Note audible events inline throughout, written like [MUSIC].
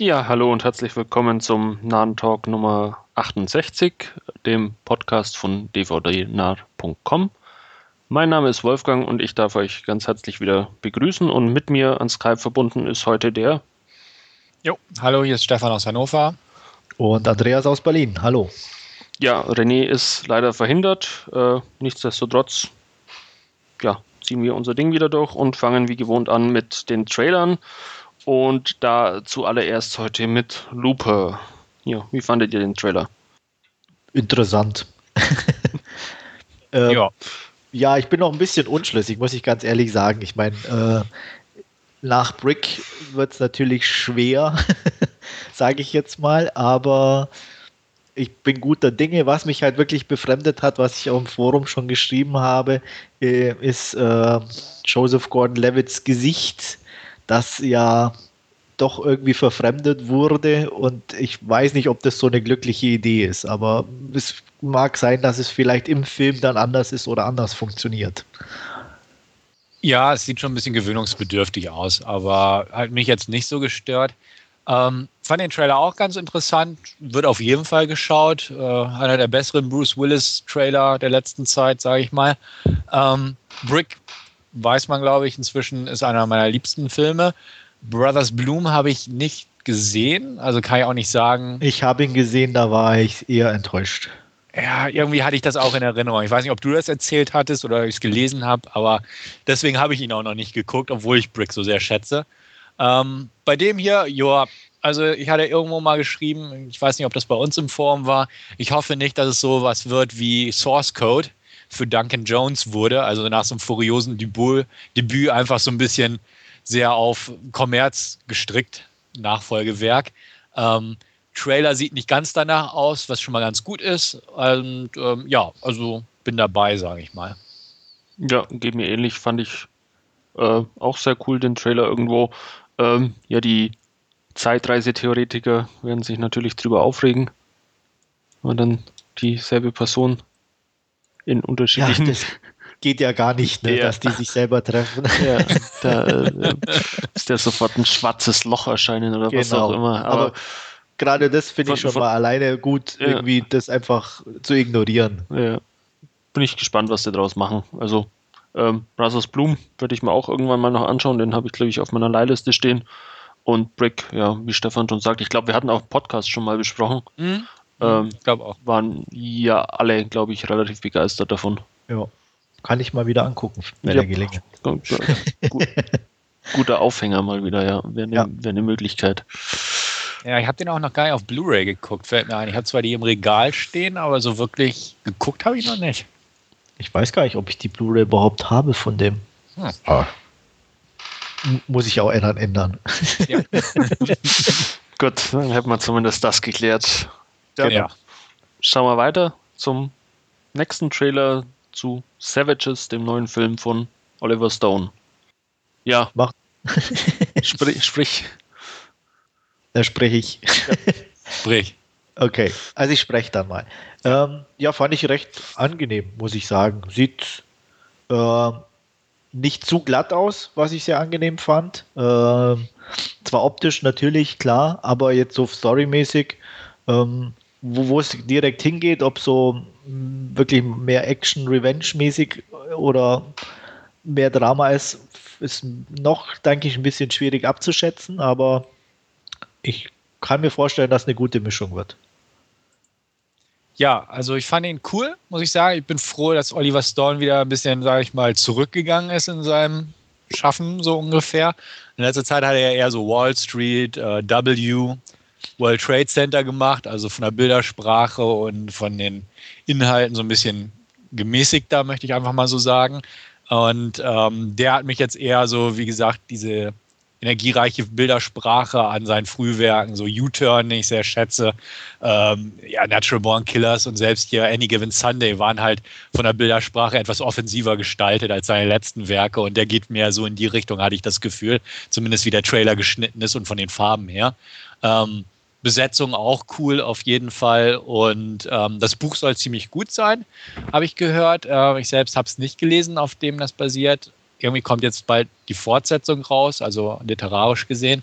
Ja, hallo und herzlich willkommen zum Nahen Talk Nummer 68, dem Podcast von dvdnah.com. Mein Name ist Wolfgang und ich darf euch ganz herzlich wieder begrüßen und mit mir an Skype verbunden ist heute der. Jo, hallo, hier ist Stefan aus Hannover. Und Andreas aus Berlin. Hallo. Ja, René ist leider verhindert. Äh, nichtsdestotrotz, ja, ziehen wir unser Ding wieder durch und fangen wie gewohnt an mit den Trailern. Und da zuallererst heute mit Lupe. Ja, wie fandet ihr den Trailer? Interessant. [LAUGHS] ähm, ja. ja, ich bin noch ein bisschen unschlüssig, muss ich ganz ehrlich sagen. Ich meine, äh, nach Brick wird es natürlich schwer, [LAUGHS] sage ich jetzt mal, aber ich bin guter Dinge. Was mich halt wirklich befremdet hat, was ich auch im Forum schon geschrieben habe, äh, ist äh, Joseph Gordon-Levitts Gesicht, das ja doch irgendwie verfremdet wurde und ich weiß nicht, ob das so eine glückliche Idee ist, aber es mag sein, dass es vielleicht im Film dann anders ist oder anders funktioniert. Ja, es sieht schon ein bisschen gewöhnungsbedürftig aus, aber hat mich jetzt nicht so gestört. Ähm, fand den Trailer auch ganz interessant, wird auf jeden Fall geschaut. Äh, einer der besseren Bruce Willis-Trailer der letzten Zeit, sage ich mal. Ähm, Brick, weiß man, glaube ich, inzwischen ist einer meiner liebsten Filme. Brothers Bloom habe ich nicht gesehen, also kann ich auch nicht sagen. Ich habe ihn gesehen, da war ich eher enttäuscht. Ja, irgendwie hatte ich das auch in Erinnerung. Ich weiß nicht, ob du das erzählt hattest oder ich es gelesen habe, aber deswegen habe ich ihn auch noch nicht geguckt, obwohl ich Brick so sehr schätze. Ähm, bei dem hier, ja, also ich hatte irgendwo mal geschrieben, ich weiß nicht, ob das bei uns im Forum war, ich hoffe nicht, dass es so was wird wie Source Code für Duncan Jones wurde, also nach so einem furiosen Debüt, einfach so ein bisschen sehr auf Kommerz gestrickt, Nachfolgewerk. Ähm, Trailer sieht nicht ganz danach aus, was schon mal ganz gut ist. Und ähm, ja, also bin dabei, sage ich mal. Ja, geht mir ähnlich, fand ich äh, auch sehr cool, den Trailer irgendwo. Ähm, ja, die Zeitreisetheoretiker werden sich natürlich drüber aufregen, wenn dann dieselbe Person in unterschiedlichen. Ja, geht ja gar nicht, ne, ja. dass die sich selber treffen. [LAUGHS] Ja, da äh, ist ja sofort ein schwarzes Loch erscheinen oder genau. was auch immer. Aber, Aber gerade das finde ich schon von, mal alleine gut, ja. irgendwie das einfach zu ignorieren. Ja. Bin ich gespannt, was die daraus machen. Also ähm, Brothers Bloom würde ich mir auch irgendwann mal noch anschauen. Den habe ich, glaube ich, auf meiner Leihliste stehen. Und Brick, ja, wie Stefan schon sagt, ich glaube, wir hatten auch Podcast schon mal besprochen. Mhm. Ähm, ich glaube auch. Waren ja alle, glaube ich, relativ begeistert davon. Ja. Kann ich mal wieder angucken, wenn ja. der gelingt. Gut, [LAUGHS] guter Aufhänger mal wieder, ja. Wäre eine, ja. wär eine Möglichkeit. Ja, ich habe den auch noch gar nicht auf Blu-ray geguckt, fällt mir ein. Ich habe zwar die im Regal stehen, aber so wirklich geguckt habe ich noch nicht. Ich weiß gar nicht, ob ich die Blu-ray überhaupt habe von dem. Hm. Ah. Muss ich auch ändern. ändern. Ja. [LAUGHS] Gut, dann hätten wir zumindest das geklärt. Ja, genau. Schauen wir weiter zum nächsten Trailer zu Savages, dem neuen Film von Oliver Stone. Ja. Mach. [LAUGHS] sprich. sprich. Da spreche ich. Ja. Sprich. [LAUGHS] Okay, also ich spreche dann mal. Ähm, ja, fand ich recht angenehm, muss ich sagen. Sieht äh, nicht zu glatt aus, was ich sehr angenehm fand. Äh, zwar optisch natürlich, klar, aber jetzt so storymäßig, ähm, wo, wo es direkt hingeht, ob so wirklich mehr Action-Revenge-mäßig oder mehr Drama ist, ist noch, denke ich, ein bisschen schwierig abzuschätzen, aber ich kann mir vorstellen, dass eine gute Mischung wird. Ja, also ich fand ihn cool, muss ich sagen. Ich bin froh, dass Oliver Stone wieder ein bisschen, sage ich mal, zurückgegangen ist in seinem Schaffen, so ungefähr. In letzter Zeit hat er eher so Wall Street, äh, W, World Trade Center gemacht, also von der Bildersprache und von den Inhalten so ein bisschen gemäßigter, möchte ich einfach mal so sagen. Und ähm, der hat mich jetzt eher so, wie gesagt, diese energiereiche Bildersprache an seinen Frühwerken, so U-Turn, den ich sehr schätze. Ähm, ja, Natural Born Killers und selbst hier Any Given Sunday waren halt von der Bildersprache etwas offensiver gestaltet als seine letzten Werke und der geht mehr so in die Richtung, hatte ich das Gefühl, zumindest wie der Trailer geschnitten ist und von den Farben her. Ähm, Besetzung auch cool auf jeden Fall. Und ähm, das Buch soll ziemlich gut sein, habe ich gehört. Äh, ich selbst habe es nicht gelesen, auf dem das basiert irgendwie kommt jetzt bald die Fortsetzung raus, also literarisch gesehen.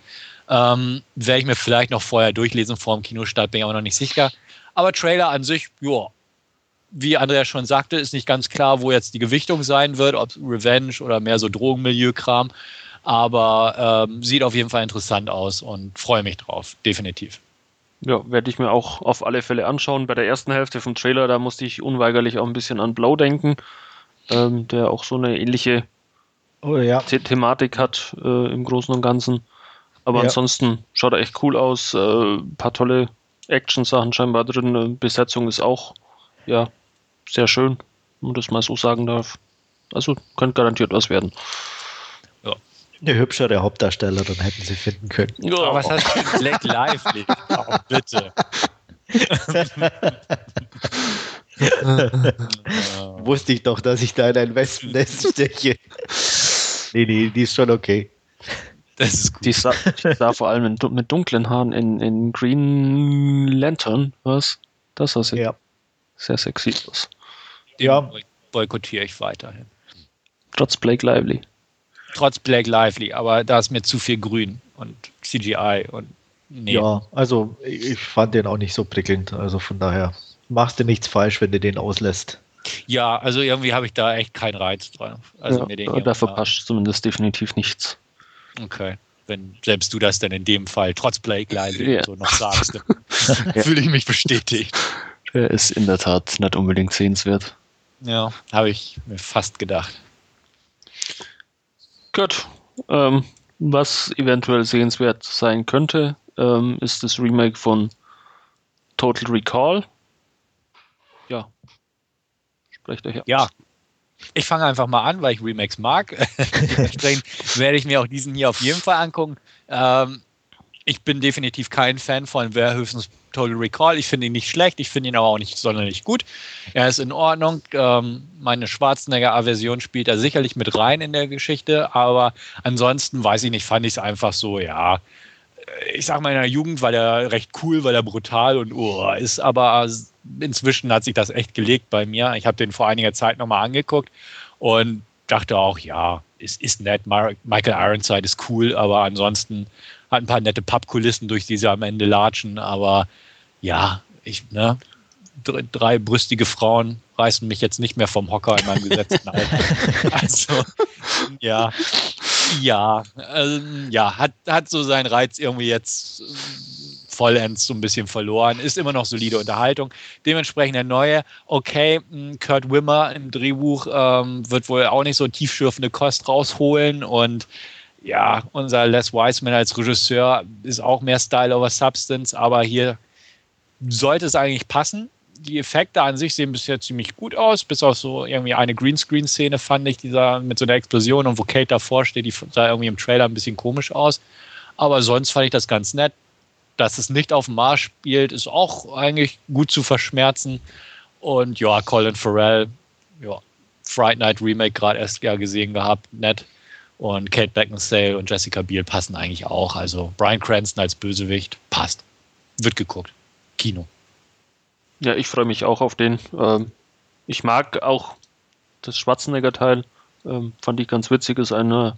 Ähm, Werde ich mir vielleicht noch vorher durchlesen vor dem Kinostart, bin ich aber noch nicht sicher. Aber Trailer an sich, ja, wie Andrea schon sagte, ist nicht ganz klar, wo jetzt die Gewichtung sein wird, ob Revenge oder mehr so Drogenmilieu-Kram. Aber ähm, sieht auf jeden Fall interessant aus und freue mich drauf, definitiv. Ja, werde ich mir auch auf alle Fälle anschauen. Bei der ersten Hälfte vom Trailer, da musste ich unweigerlich auch ein bisschen an Blow denken, ähm, der auch so eine ähnliche oh, ja. The Thematik hat äh, im Großen und Ganzen. Aber ja. ansonsten schaut er echt cool aus. Äh, ein paar tolle Action-Sachen scheinbar drin. Besetzung ist auch ja, sehr schön, wenn man das mal so sagen darf. Also könnte garantiert was werden. Eine hübschere Hauptdarstellerin hätten sie finden können. Ja. Aber was hast du mit Black Lively? Oh, bitte. [LAUGHS] Wusste ich doch, dass ich da in ein Wespennest steche. nee, nee, die ist schon okay. Das ist gut. Die sah, die sah vor allem mit dunklen Haaren in, in Green Lantern, was? Das war sie. Ja sehr sexy aus. Ja. Boykottiere ich weiterhin. Trotz Blake Lively. Trotz Blake Lively, aber da ist mir zu viel Grün und CGI und nee. Ja, also ich fand den auch nicht so prickelnd. Also von daher machst du nichts falsch, wenn du den auslässt. Ja, also irgendwie habe ich da echt keinen Reiz dran. Also ja, mir den da verpasst zumindest definitiv nichts. Okay. Wenn selbst du das dann in dem Fall trotz Blake Lively ja. so noch sagst, dann [LAUGHS] [LAUGHS] fühle ich mich bestätigt. Er ist in der Tat nicht unbedingt sehenswert. Ja, habe ich mir fast gedacht. Gut. Ähm, was eventuell sehenswert sein könnte, ähm, ist das Remake von Total Recall. Ja. Sprecht euch ab. Ja. Ich fange einfach mal an, weil ich Remakes mag. [LAUGHS] Dementsprechend [LAUGHS] werde ich mir auch diesen hier auf jeden Fall angucken. Ähm, ich bin definitiv kein Fan von Wer höchstens Total Recall. Ich finde ihn nicht schlecht, ich finde ihn aber auch nicht sonderlich gut. Er ist in Ordnung. Ähm, meine Schwarzenegger-Aversion spielt da sicherlich mit rein in der Geschichte, aber ansonsten weiß ich nicht, fand ich es einfach so, ja. Ich sag mal, in der Jugend war der recht cool, weil er brutal und oh, ist, aber inzwischen hat sich das echt gelegt bei mir. Ich habe den vor einiger Zeit nochmal angeguckt und dachte auch, ja, es ist nett. Michael Ironside ist cool, aber ansonsten hat ein paar nette Pappkulissen, durch die sie am Ende latschen, aber ja, ich, ne, drei brüstige Frauen reißen mich jetzt nicht mehr vom Hocker in meinem gesetzten [LAUGHS] Alter. also, ja, ja, ähm, ja, hat, hat so seinen Reiz irgendwie jetzt ähm, vollends so ein bisschen verloren. Ist immer noch solide Unterhaltung. Dementsprechend der neue, okay, hm, Kurt Wimmer im Drehbuch ähm, wird wohl auch nicht so tiefschürfende Kost rausholen und ja, unser Les Wiseman als Regisseur ist auch mehr Style over Substance, aber hier sollte es eigentlich passen. Die Effekte an sich sehen bisher ziemlich gut aus, bis auf so irgendwie eine Greenscreen-Szene fand ich, dieser mit so einer Explosion und wo Kate davor steht, die sah irgendwie im Trailer ein bisschen komisch aus. Aber sonst fand ich das ganz nett. Dass es nicht auf dem Mars spielt, ist auch eigentlich gut zu verschmerzen. Und ja, Colin Farrell, ja, Fright Night Remake gerade erst ja gesehen gehabt, nett. Und Kate Beckinsale und Jessica Biel passen eigentlich auch. Also Brian Cranston als Bösewicht passt. Wird geguckt. Kino. Ja, ich freue mich auch auf den. Ähm, ich mag auch das Schwarzenegger-Teil. Ähm, fand ich ganz witzig. Ist einer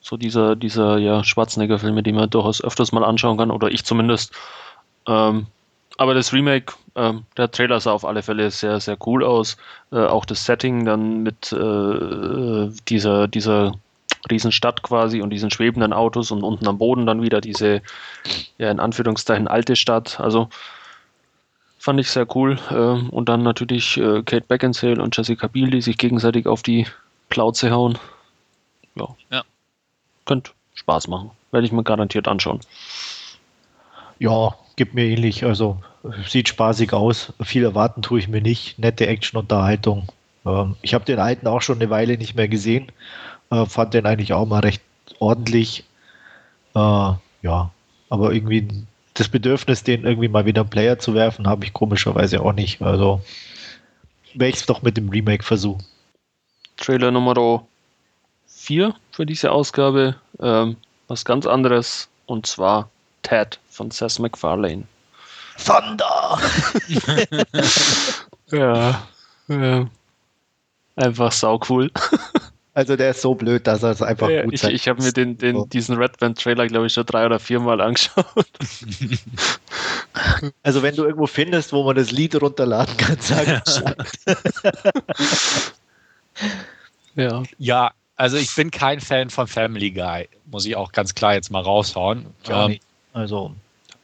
so dieser, dieser ja, Schwarzenegger-Filme, die man durchaus öfters mal anschauen kann, oder ich zumindest. Ähm, aber das Remake, der Trailer sah auf alle Fälle sehr, sehr cool aus. Äh, auch das Setting dann mit äh, dieser, dieser Riesenstadt quasi und diesen schwebenden Autos und unten am Boden dann wieder diese, ja, in Anführungszeichen alte Stadt. Also fand ich sehr cool. Ähm, und dann natürlich äh, Kate Beckinsale und Jessica Biel, die sich gegenseitig auf die Plauze hauen. Ja. ja. Könnte Spaß machen. Werde ich mir garantiert anschauen. Ja, gibt mir ähnlich. Also sieht spaßig aus. Viel erwarten tue ich mir nicht. Nette Action-Unterhaltung. Ähm, ich habe den alten auch schon eine Weile nicht mehr gesehen. Äh, fand den eigentlich auch mal recht ordentlich. Äh, ja, aber irgendwie das Bedürfnis, den irgendwie mal wieder Player zu werfen, habe ich komischerweise auch nicht. Also werde ich es doch mit dem Remake versuchen. Trailer Nummer 4 für diese Ausgabe. Ähm, was ganz anderes und zwar Ted von Seth MacFarlane. Thunder! [LAUGHS] ja, ja, einfach sau cool. [LAUGHS] Also der ist so blöd, dass er es einfach Ja, gut ich zeigt. ich habe mir den, den, diesen Red Band Trailer, glaube ich, schon drei oder viermal angeschaut. [LAUGHS] Also wenn du irgendwo findest, wo man das Lied runterladen kann, sag Bescheid. [LAUGHS] Ja. Ja, also ich bin kein Fan von Family Guy, muss ich auch ganz klar jetzt mal raushauen. Ich Ähm. Also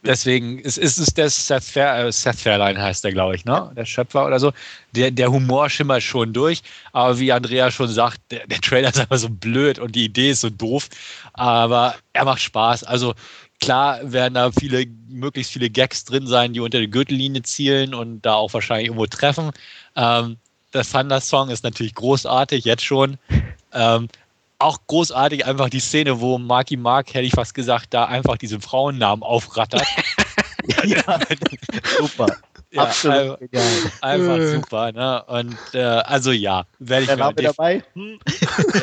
deswegen ist, ist es der Seth, Fair, äh, Seth Fairline heißt der, glaube ich, ne? Der Schöpfer oder so. Der, der Humor schimmert schon durch, aber wie Andrea schon sagt, der, der Trailer ist einfach so blöd und die Idee ist so doof, aber er macht Spaß. Also klar werden da viele, möglichst viele Gags drin sein, die unter die Gürtellinie zielen und da auch wahrscheinlich irgendwo treffen. Ähm, der Thunder-Song ist natürlich großartig, jetzt schon. Ähm, auch großartig einfach die Szene, wo Marky Mark, hätte ich fast gesagt, da einfach diesen Frauennamen aufrattert. [LAUGHS] ja, super. Ja, Absolut ein- genial. Einfach Äh. super, ne? Und äh, also ja, werde ich, Der mir, dabei? Hm? [LAUGHS]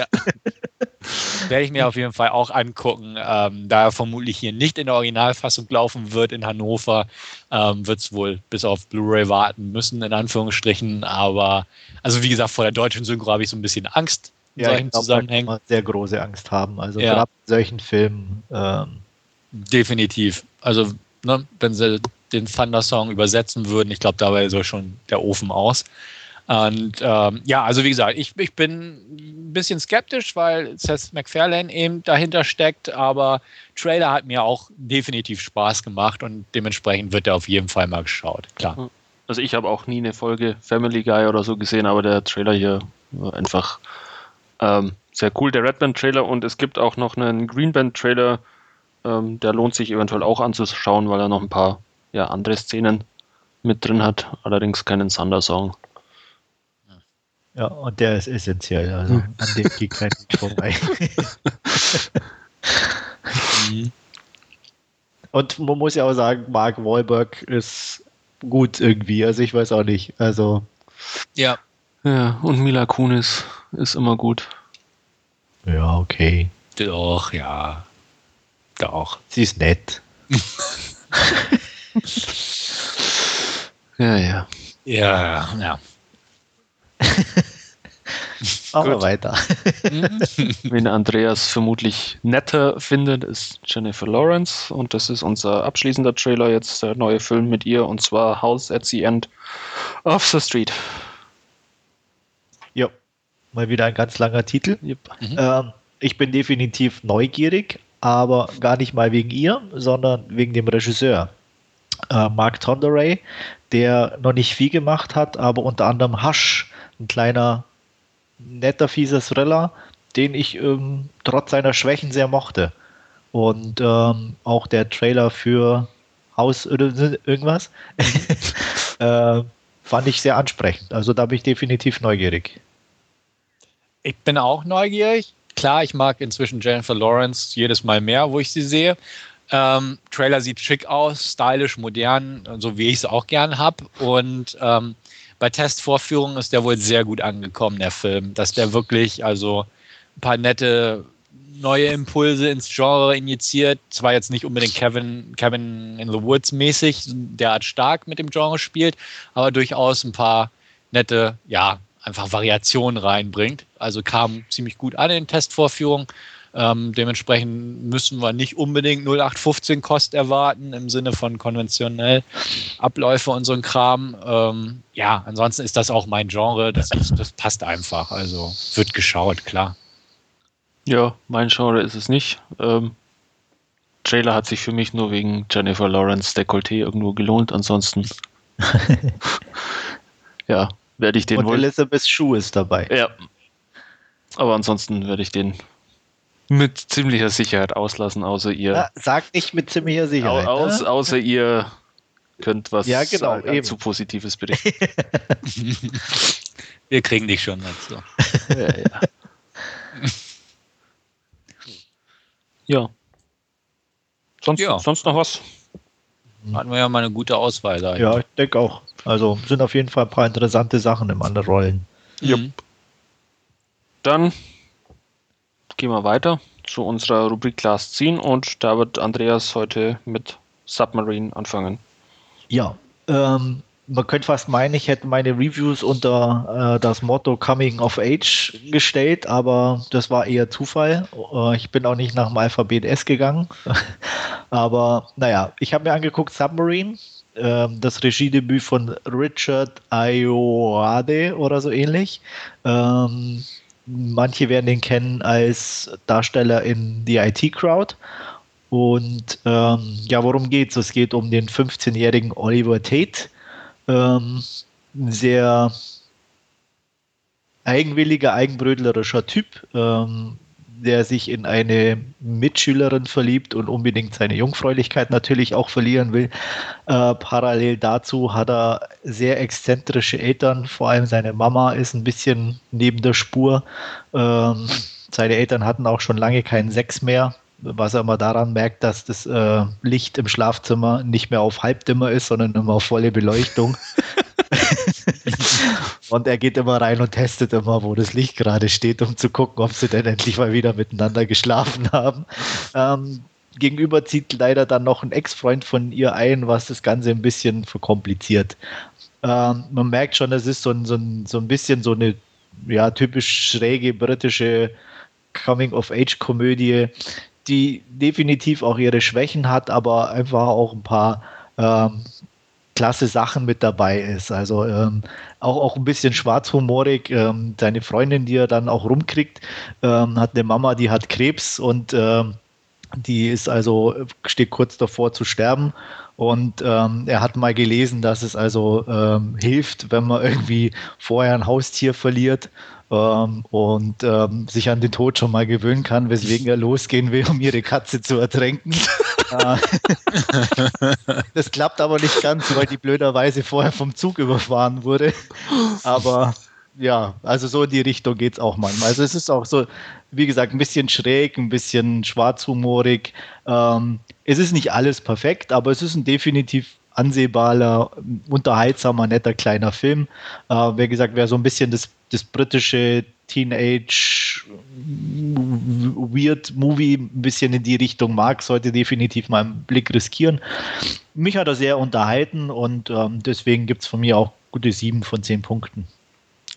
werde ich mir auf jeden Fall auch angucken. Ähm, da er vermutlich hier nicht in der Originalfassung laufen wird in Hannover, ähm, wird es wohl bis auf Blu-ray warten müssen, in Anführungsstrichen. Aber, also wie gesagt, vor der deutschen Synchro habe ich so ein bisschen Angst in Ja, solchen ich glaub, da Zusammenhängen. man sehr große Angst haben. Also Ja. gerade in solchen Filmen. Ähm, Definitiv. Also, ne, wenn sie den Thunder-Song übersetzen würden, ich glaube, dabei soll schon der Ofen aus. Und ähm, ja, also wie gesagt, ich, ich bin ein bisschen skeptisch, weil Seth MacFarlane eben dahinter steckt, aber Trailer hat mir auch definitiv Spaß gemacht und dementsprechend wird er auf jeden Fall mal geschaut. Klar. Also ich habe auch nie eine Folge Family Guy oder so gesehen, aber der Trailer hier war einfach ähm, sehr cool. Der Red Band Trailer und es gibt auch noch einen Green Band Trailer, ähm, der lohnt sich eventuell auch anzuschauen, weil er noch ein paar ja, andere Szenen mit drin hat, allerdings keinen Thunder-Song. ja, und der ist essentiell. Also an dem geht kein Weg [LAUGHS] vorbei. Und man muss ja auch sagen, Mark Wahlberg ist gut irgendwie. Also ich weiß auch nicht. Also Ja, Ja, und Mila Kunis ist immer gut. ja, okay. doch, ja. Doch. Sie ist nett. [LAUGHS] Ja, ja. Ja, ja. [LAUGHS] Machen wir weiter. [LAUGHS] Wen Andreas vermutlich netter findet, ist Jennifer Lawrence und das ist unser abschließender Trailer jetzt, der neue Film mit ihr und zwar House at the End of the Street. Mal wieder ein ganz langer Titel. Yep. Ähm, ich bin definitiv neugierig, aber gar nicht mal wegen ihr, sondern wegen dem Regisseur. Äh, Mark Tonderay, der noch nicht viel gemacht hat, aber unter anderem Hush, ein kleiner, netter, fieser Thriller, den ich ähm, trotz seiner Schwächen sehr mochte. Und ähm, auch der Trailer für Haus oder irgendwas [LAUGHS] äh, fand ich sehr ansprechend. Also da bin ich definitiv neugierig. Ich bin auch neugierig. Klar, ich mag inzwischen Jennifer Lawrence jedes Mal mehr, wo ich sie sehe. Ähm, Trailer sieht schick aus, stylisch, modern, so wie ich es auch gern habe. Und ähm, bei Testvorführungen ist der wohl sehr gut angekommen, der Film. Dass der wirklich also ein paar nette neue Impulse ins Genre injiziert. Zwar jetzt nicht unbedingt Kevin, Kevin in the Woods mäßig, derart stark mit dem Genre spielt, aber durchaus ein paar nette, ja, einfach Variationen reinbringt. Also kam ziemlich gut an in den Testvorführungen. Ähm, dementsprechend müssen wir nicht unbedingt 0815 Kost erwarten im Sinne von konventionell Abläufe und so ein Kram. Ähm, ja, ansonsten ist das auch mein Genre. Das, ist, das passt einfach. Also wird geschaut, klar. Ja, mein Genre ist es nicht. Ähm, Trailer hat sich für mich nur wegen Jennifer Lawrence Dekolleté irgendwo gelohnt. Ansonsten, [LAUGHS] ja, werde ich den Und wohl. Elizabeth Shue ist dabei. Ja. Aber ansonsten werde ich den mit ziemlicher Sicherheit auslassen, außer ihr. Ja, sag nicht mit ziemlicher Sicherheit. au, aus, ne? außer ihr könnt was Ja, genau, sagen eben. zu Positives berichten. [LAUGHS] Wir kriegen dich schon dazu. [LAUGHS] ja, ja. ja. Sonst, Ja. sonst noch was? Hatten wir ja mal eine gute Auswahl da. Ja, ich denke auch. Also sind auf jeden Fall ein paar interessante Sachen im anderen Rollen. Mhm. Dann gehen wir weiter zu unserer Rubrik Last Scene und da wird Andreas heute mit Submarine anfangen. Ja, ähm, man könnte fast meinen, ich hätte meine Reviews unter äh, das Motto Coming of Age gestellt, aber das war eher Zufall. Äh, ich bin auch nicht nach dem Alphabet S gegangen. [LAUGHS] aber naja, ich habe mir angeguckt Submarine, das Regiedebüt von Richard Ayoade oder so ähnlich. Ähm, manche werden ihn kennen als Darsteller in The IT Crowd. Und ähm, ja, worum geht's? Es geht um den 15-jährigen Oliver Tate. Ähm, sehr eigenwilliger, eigenbrödlerischer Typ, ähm, der sich in eine Mitschülerin verliebt und unbedingt seine Jungfräulichkeit natürlich auch verlieren will. Äh, parallel dazu hat er sehr exzentrische Eltern, vor allem seine Mama ist ein bisschen neben der Spur. Ähm, seine Eltern hatten auch schon lange keinen Sex mehr was er immer daran merkt, dass das äh, Licht im Schlafzimmer nicht mehr auf Halbdimmer ist, sondern immer auf volle Beleuchtung. [LAUGHS] [LAUGHS] und er geht immer rein und testet immer, wo das Licht gerade steht, um zu gucken, ob sie denn endlich mal wieder miteinander geschlafen haben. Ähm, gegenüber zieht leider dann noch ein Ex-Freund von ihr ein, was das Ganze ein bisschen verkompliziert. Ähm, man merkt schon, es ist so ein, so, ein, so ein bisschen so eine ja, typisch schräge britische Coming-of-Age-Komödie, die definitiv auch ihre Schwächen hat, aber einfach auch ein paar ähm, klasse Sachen mit dabei ist. Also ähm, auch, auch ein bisschen schwarzhumorig. Ähm, seine Freundin, die er dann auch rumkriegt, ähm, hat eine Mama, die hat Krebs und ähm, die ist also, steht kurz davor zu sterben. Und ähm, er hat mal gelesen, dass es also ähm, hilft, wenn man irgendwie vorher ein Haustier verliert und sich an den Tod schon mal gewöhnen kann, weswegen er losgehen will, um ihre Katze zu ertränken. [LAUGHS] Äh, [LAUGHS] das klappt aber nicht ganz, weil die blöderweise vorher vom Zug überfahren wurde. Aber ja, also so in die Richtung geht es auch manchmal. Also es ist auch so, wie gesagt, ein bisschen schräg, ein bisschen schwarzhumorig. Ähm, es ist nicht alles perfekt, aber es ist ein definitiv ansehbarer, unterhaltsamer, netter kleiner Film. Äh, wie gesagt, wer so ein bisschen das, das britische Teenage Weird Movie ein bisschen in die Richtung mag, sollte definitiv mal einen Blick riskieren. Mich hat er sehr unterhalten und ähm, deswegen gibt es von mir auch gute sieben von zehn Punkten.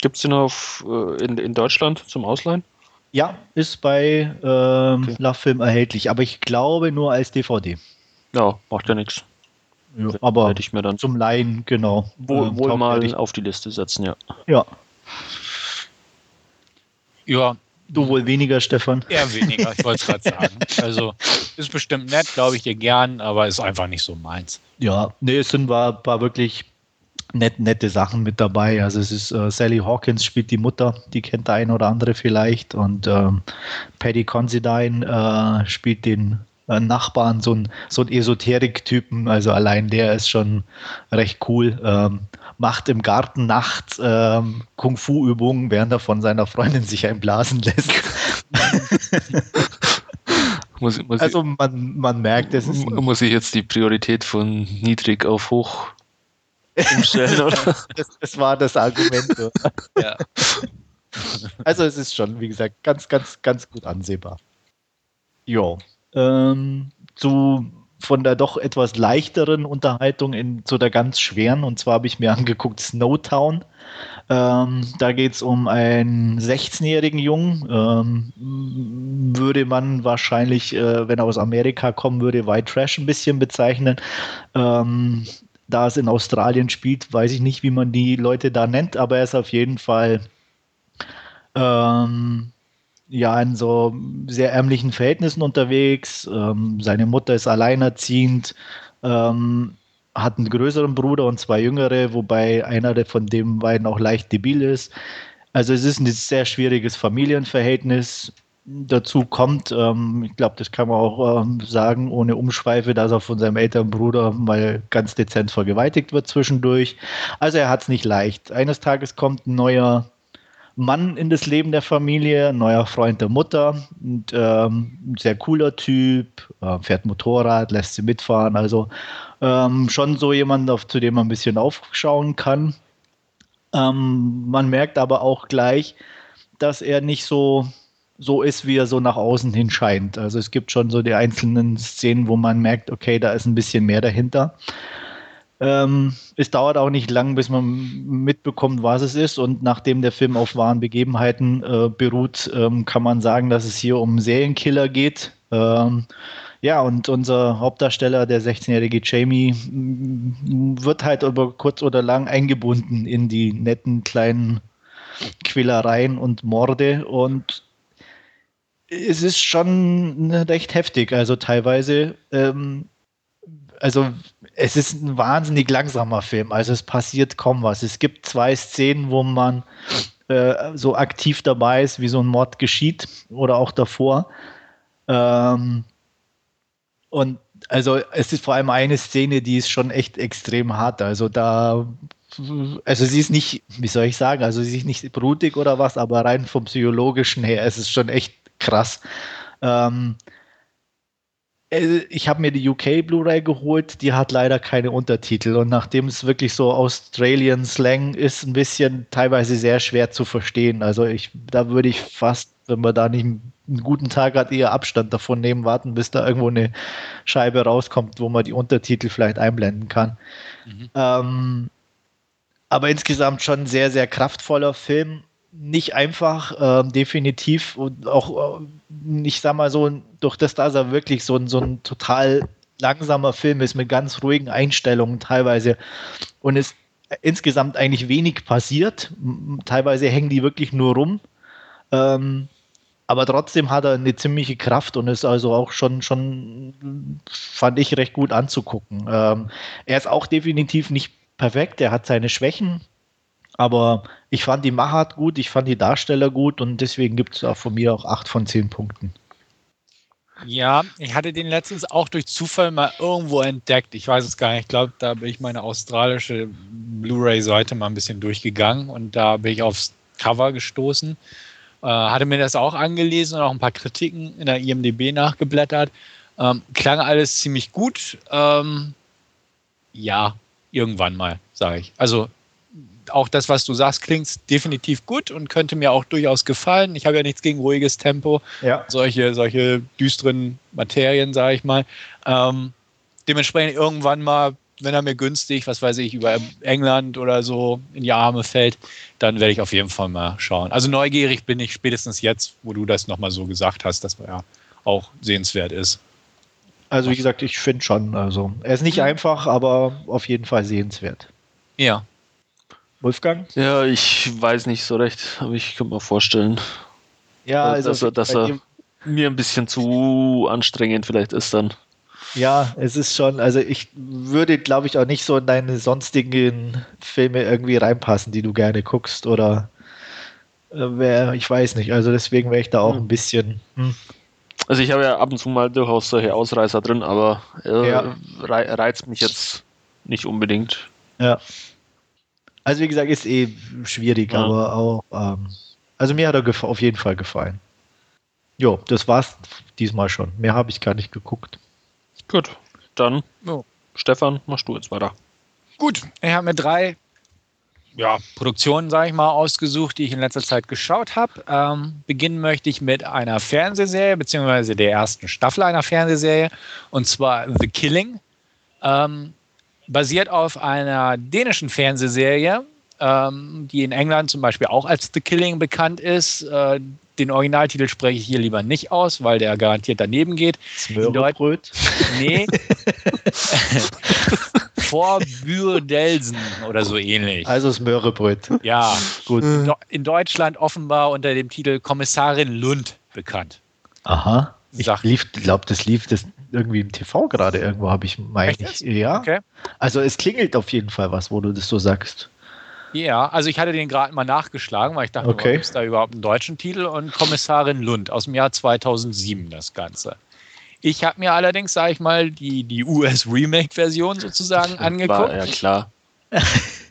Gibt es den auf, äh, in, in Deutschland zum Ausleihen? Ja, ist bei ähm, okay. Love erhältlich, aber ich glaube nur als DVD. Ja, macht ja nichts. Ja, aber hätte ich mir dann zum Laien, genau. Wohl, ähm, wohl mal auf die Liste setzen, ja. Ja. Ja. Du wohl weniger, Stefan? Eher weniger, ich wollte es gerade sagen. [LAUGHS] Also ist bestimmt nett, glaube ich dir gern, aber ist einfach nicht so meins. Ja, nee, es sind war, war wirklich nett, nette Sachen mit dabei. Also es ist äh, Sally Hawkins spielt die Mutter, die kennt der ein oder andere vielleicht. Und ähm, Paddy Considine äh, spielt den Nachbarn, so ein, so ein Esoterik-Typen. Also allein der ist schon recht cool. Ähm, macht im Garten nachts ähm, Kung-Fu-Übungen, während er von seiner Freundin sich einblasen lässt. [LAUGHS] muss, muss also man, man merkt, es ist. Muss ich jetzt die Priorität von niedrig auf hoch umstellen, oder? [LAUGHS] das, das war das Argument. [LAUGHS] Ja. Also es ist schon, wie gesagt, ganz, ganz, ganz gut ansehbar. Jo ähm, zu von der doch etwas leichteren Unterhaltung in, zu der ganz schweren. Und zwar habe ich mir [LAUGHS] angeguckt Snowtown. Ähm, da geht es um einen 16-jährigen Jungen. Ähm, würde man wahrscheinlich, äh, wenn er aus Amerika kommen würde, White Trash ein bisschen bezeichnen. Ähm, da es in Australien spielt, weiß ich nicht, wie man die Leute da nennt, aber er ist auf jeden Fall ähm, ja in so sehr ärmlichen Verhältnissen unterwegs. Ähm, seine Mutter ist alleinerziehend, ähm, hat einen größeren Bruder und zwei jüngere, wobei einer von den beiden auch leicht debil ist. Also es ist ein sehr schwieriges Familienverhältnis. Dazu kommt, ähm, ich glaube, das kann man auch ähm, sagen, ohne Umschweife, dass er von seinem älteren Bruder mal ganz dezent vergewaltigt wird zwischendurch. Also er hat es nicht leicht. Eines Tages kommt ein neuer Mann in das Leben der Familie, neuer Freund der Mutter, und, ähm, ein sehr cooler Typ, äh, fährt Motorrad, lässt sie mitfahren, also ähm, schon so jemand, auf, zu dem man ein bisschen aufschauen kann. Ähm, man merkt aber auch gleich, dass er nicht so, so ist, wie er so nach außen hin scheint. Also es gibt schon so die einzelnen Szenen, wo man merkt, okay, da ist ein bisschen mehr dahinter. Ähm, es dauert auch nicht lang, bis man mitbekommt, was es ist. Und nachdem der Film auf wahren Begebenheiten äh, beruht, ähm, kann man sagen, dass es hier um Serienkiller geht. Ähm, ja, und unser Hauptdarsteller, der 16-jährige Jamie, wird halt über kurz oder lang eingebunden in die netten kleinen Quälereien und Morde. Und es ist schon recht heftig, also teilweise. Ähm, also es ist ein wahnsinnig langsamer Film, also es passiert kaum was. Es gibt zwei Szenen, wo man äh, so aktiv dabei ist, wie so ein Mord geschieht oder auch davor. Ähm, und also es ist vor allem eine Szene, die ist schon echt extrem hart. Also da, also sie ist nicht, wie soll ich sagen, also sie ist nicht blutig oder was, aber rein vom psychologischen her, es ist schon echt krass. Ähm, äh, ich habe mir die UK Blu-ray geholt, die hat leider keine Untertitel und nachdem es wirklich so Australian Slang ist, ein bisschen teilweise sehr schwer zu verstehen. Also ich, da würde ich fast, wenn man da nicht einen guten Tag hat, eher Abstand davon nehmen, warten, bis da irgendwo eine Scheibe rauskommt, wo man die Untertitel vielleicht einblenden kann. Mhm. Ähm, aber insgesamt schon ein sehr, sehr kraftvoller Film nicht einfach, äh, definitiv. Und auch, äh, ich sag mal so, durch das, dass er wirklich so ein, so ein total langsamer Film ist mit ganz ruhigen Einstellungen teilweise und es insgesamt eigentlich wenig passiert. Teilweise hängen die wirklich nur rum. Ähm, aber trotzdem hat er eine ziemliche Kraft und ist also auch schon, schon fand ich, recht gut anzugucken. Ähm, er ist auch definitiv nicht perfekt, er hat seine Schwächen, aber ich fand die Machart gut, ich fand die Darsteller gut und deswegen gibt es auch von mir auch 8 von 10 Punkten. Ja, ich hatte den letztens auch durch Zufall mal irgendwo entdeckt. Ich weiß es gar nicht. Ich glaube, da bin ich meine australische Blu-ray-Seite mal ein bisschen durchgegangen und da bin ich aufs Cover gestoßen. Äh, hatte mir das auch angelesen und auch ein paar Kritiken in der IMDB nachgeblättert. Ähm, klang alles ziemlich gut. Ähm, ja, irgendwann mal, sage ich. Also auch das, was du sagst, klingt definitiv gut und könnte mir auch durchaus gefallen. Ich habe ja nichts gegen ruhiges Tempo, ja. solche, solche düsteren Materien, sage ich mal. Ähm, dementsprechend irgendwann mal, wenn er mir günstig, was weiß ich, über England oder so in die Arme fällt, dann werde ich auf jeden Fall mal schauen. Also neugierig bin ich spätestens jetzt, wo du das nochmal so gesagt hast, dass er ja auch sehenswert ist. Also wie gesagt, ich finde schon, also er ist nicht mhm. einfach, aber auf jeden Fall sehenswert. Ja, Wolfgang? Ja, ich weiß nicht so recht, aber ich könnte mir vorstellen, ja, also dass, er, dass er mir ein bisschen zu anstrengend vielleicht ist dann. Ja, es ist schon, also ich würde, glaube ich, auch nicht so in deine sonstigen Filme irgendwie reinpassen, die du gerne guckst oder äh, wär, ich weiß nicht, also deswegen wäre ich da auch hm. ein bisschen. Hm. Also ich habe ja ab und zu mal durchaus solche Ausreißer drin, aber äh, ja. reizt mich jetzt nicht unbedingt. Ja. Also wie gesagt, ist eh schwierig, ja. aber auch. Ähm, also mir hat er auf jeden Fall gefallen. Jo, das war's diesmal schon. Mehr habe ich gar nicht geguckt. Gut, dann oh. Stefan, machst du jetzt weiter. Gut, ich habe mir drei ja, Produktionen, sage ich mal, ausgesucht, die ich in letzter Zeit geschaut habe. Ähm, beginnen möchte ich mit einer Fernsehserie, beziehungsweise der ersten Staffel einer Fernsehserie, und zwar The Killing. Ähm, basiert auf einer dänischen Fernsehserie, ähm, die in England zum Beispiel auch als The Killing bekannt ist. Äh, den Originaltitel spreche ich hier lieber nicht aus, weil der garantiert daneben geht. Smörebröt? Nee. [LAUGHS] Vor Bürdelsen oder so ähnlich. Also Smörebröt. Ja, gut. In Deutschland offenbar unter dem Titel Kommissarin Lund bekannt. Aha. Ich glaube, das lief das irgendwie im TV gerade irgendwo, habe ich meine ich. Ja. Okay. Also es klingelt auf jeden Fall was, wo du das so sagst. Ja, also ich hatte den gerade mal nachgeschlagen, weil ich dachte, okay. gibt es da überhaupt einen deutschen Titel? Und Kommissarin Lund aus dem Jahr 2007 das Ganze. Ich habe mir allerdings, sage ich mal, die, die US-Remake-Version sozusagen [LAUGHS] angeguckt. War, ja, klar. [LAUGHS]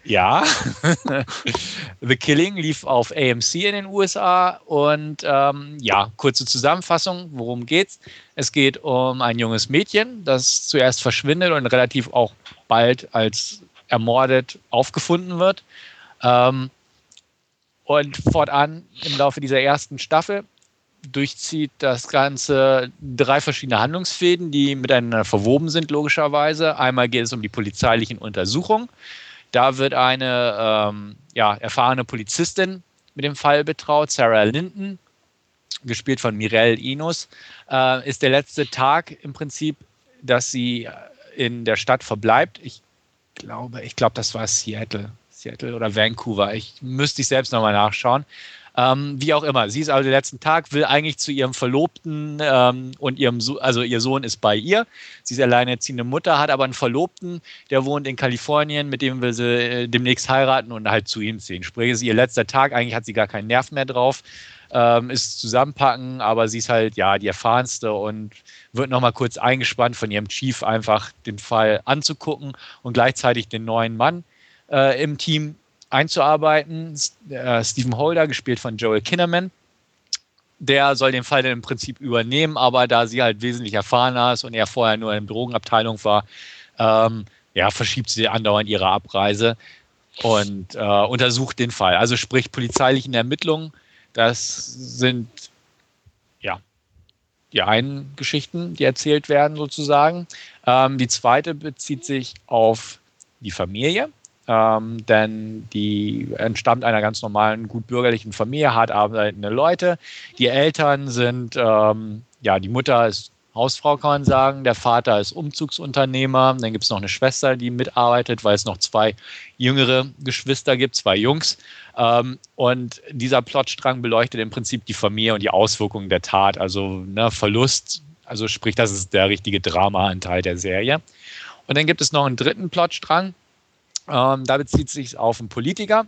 Ja. [LAUGHS] [LAUGHS] The Killing lief auf AMC in den USA und ähm, ja, kurze Zusammenfassung, worum geht's? Es geht um ein junges Mädchen, das zuerst verschwindet und relativ auch bald als ermordet aufgefunden wird. Ähm, und fortan im Laufe dieser ersten Staffel durchzieht das Ganze drei verschiedene Handlungsfäden, die miteinander verwoben sind, logischerweise. Einmal geht es um die polizeilichen Untersuchungen. Da wird eine ähm, ja, erfahrene Polizistin mit dem Fall betraut, Sarah Linden, gespielt von Mirelle Inus. Äh, ist der letzte Tag im Prinzip, dass sie in der Stadt verbleibt. Ich glaube, ich glaube, das war Seattle. Seattle oder Vancouver. Ich müsste ich selbst nochmal nachschauen. Ähm, wie auch immer, sie ist also den letzten Tag, will eigentlich zu ihrem Verlobten ähm, und ihrem, so also ihr Sohn ist bei ihr. Sie ist alleinerziehende Mutter, hat aber einen Verlobten, der wohnt in Kalifornien, mit dem will sie äh, demnächst heiraten und halt zu ihm ziehen. Sprich, es ist ihr letzter Tag, eigentlich hat sie gar keinen Nerv mehr drauf, ähm, ist zusammenpacken, aber sie ist halt, ja, die erfahrenste und wird nochmal kurz eingespannt von ihrem Chief, einfach den Fall anzugucken und gleichzeitig den neuen Mann äh, im Team einzuarbeiten. Äh, Stephen Holder, gespielt von Joel Kinnaman. Der soll den Fall dann im Prinzip übernehmen, aber da sie halt wesentlich erfahrener ist und er vorher nur in der Drogenabteilung war, ähm, ja, verschiebt sie andauernd ihre Abreise und äh, untersucht den Fall. Also sprich polizeilichen Ermittlungen, das sind ja die einen Geschichten, die erzählt werden sozusagen. Ähm, die zweite bezieht sich auf die Familie ähm, denn die entstammt einer ganz normalen, gut bürgerlichen Familie, hart arbeitende Leute. Die Eltern sind, ähm, ja, die Mutter ist Hausfrau, kann man sagen. Der Vater ist Umzugsunternehmer. Dann gibt es noch eine Schwester, die mitarbeitet, weil es noch zwei jüngere Geschwister gibt, zwei Jungs. Ähm, und dieser Plotstrang beleuchtet im Prinzip die Familie und die Auswirkungen der Tat, also ne, Verlust. Also sprich, das ist der richtige Drama-Anteil der Serie. Und dann gibt es noch einen dritten Plotstrang, ähm, da bezieht sich auf einen Politiker.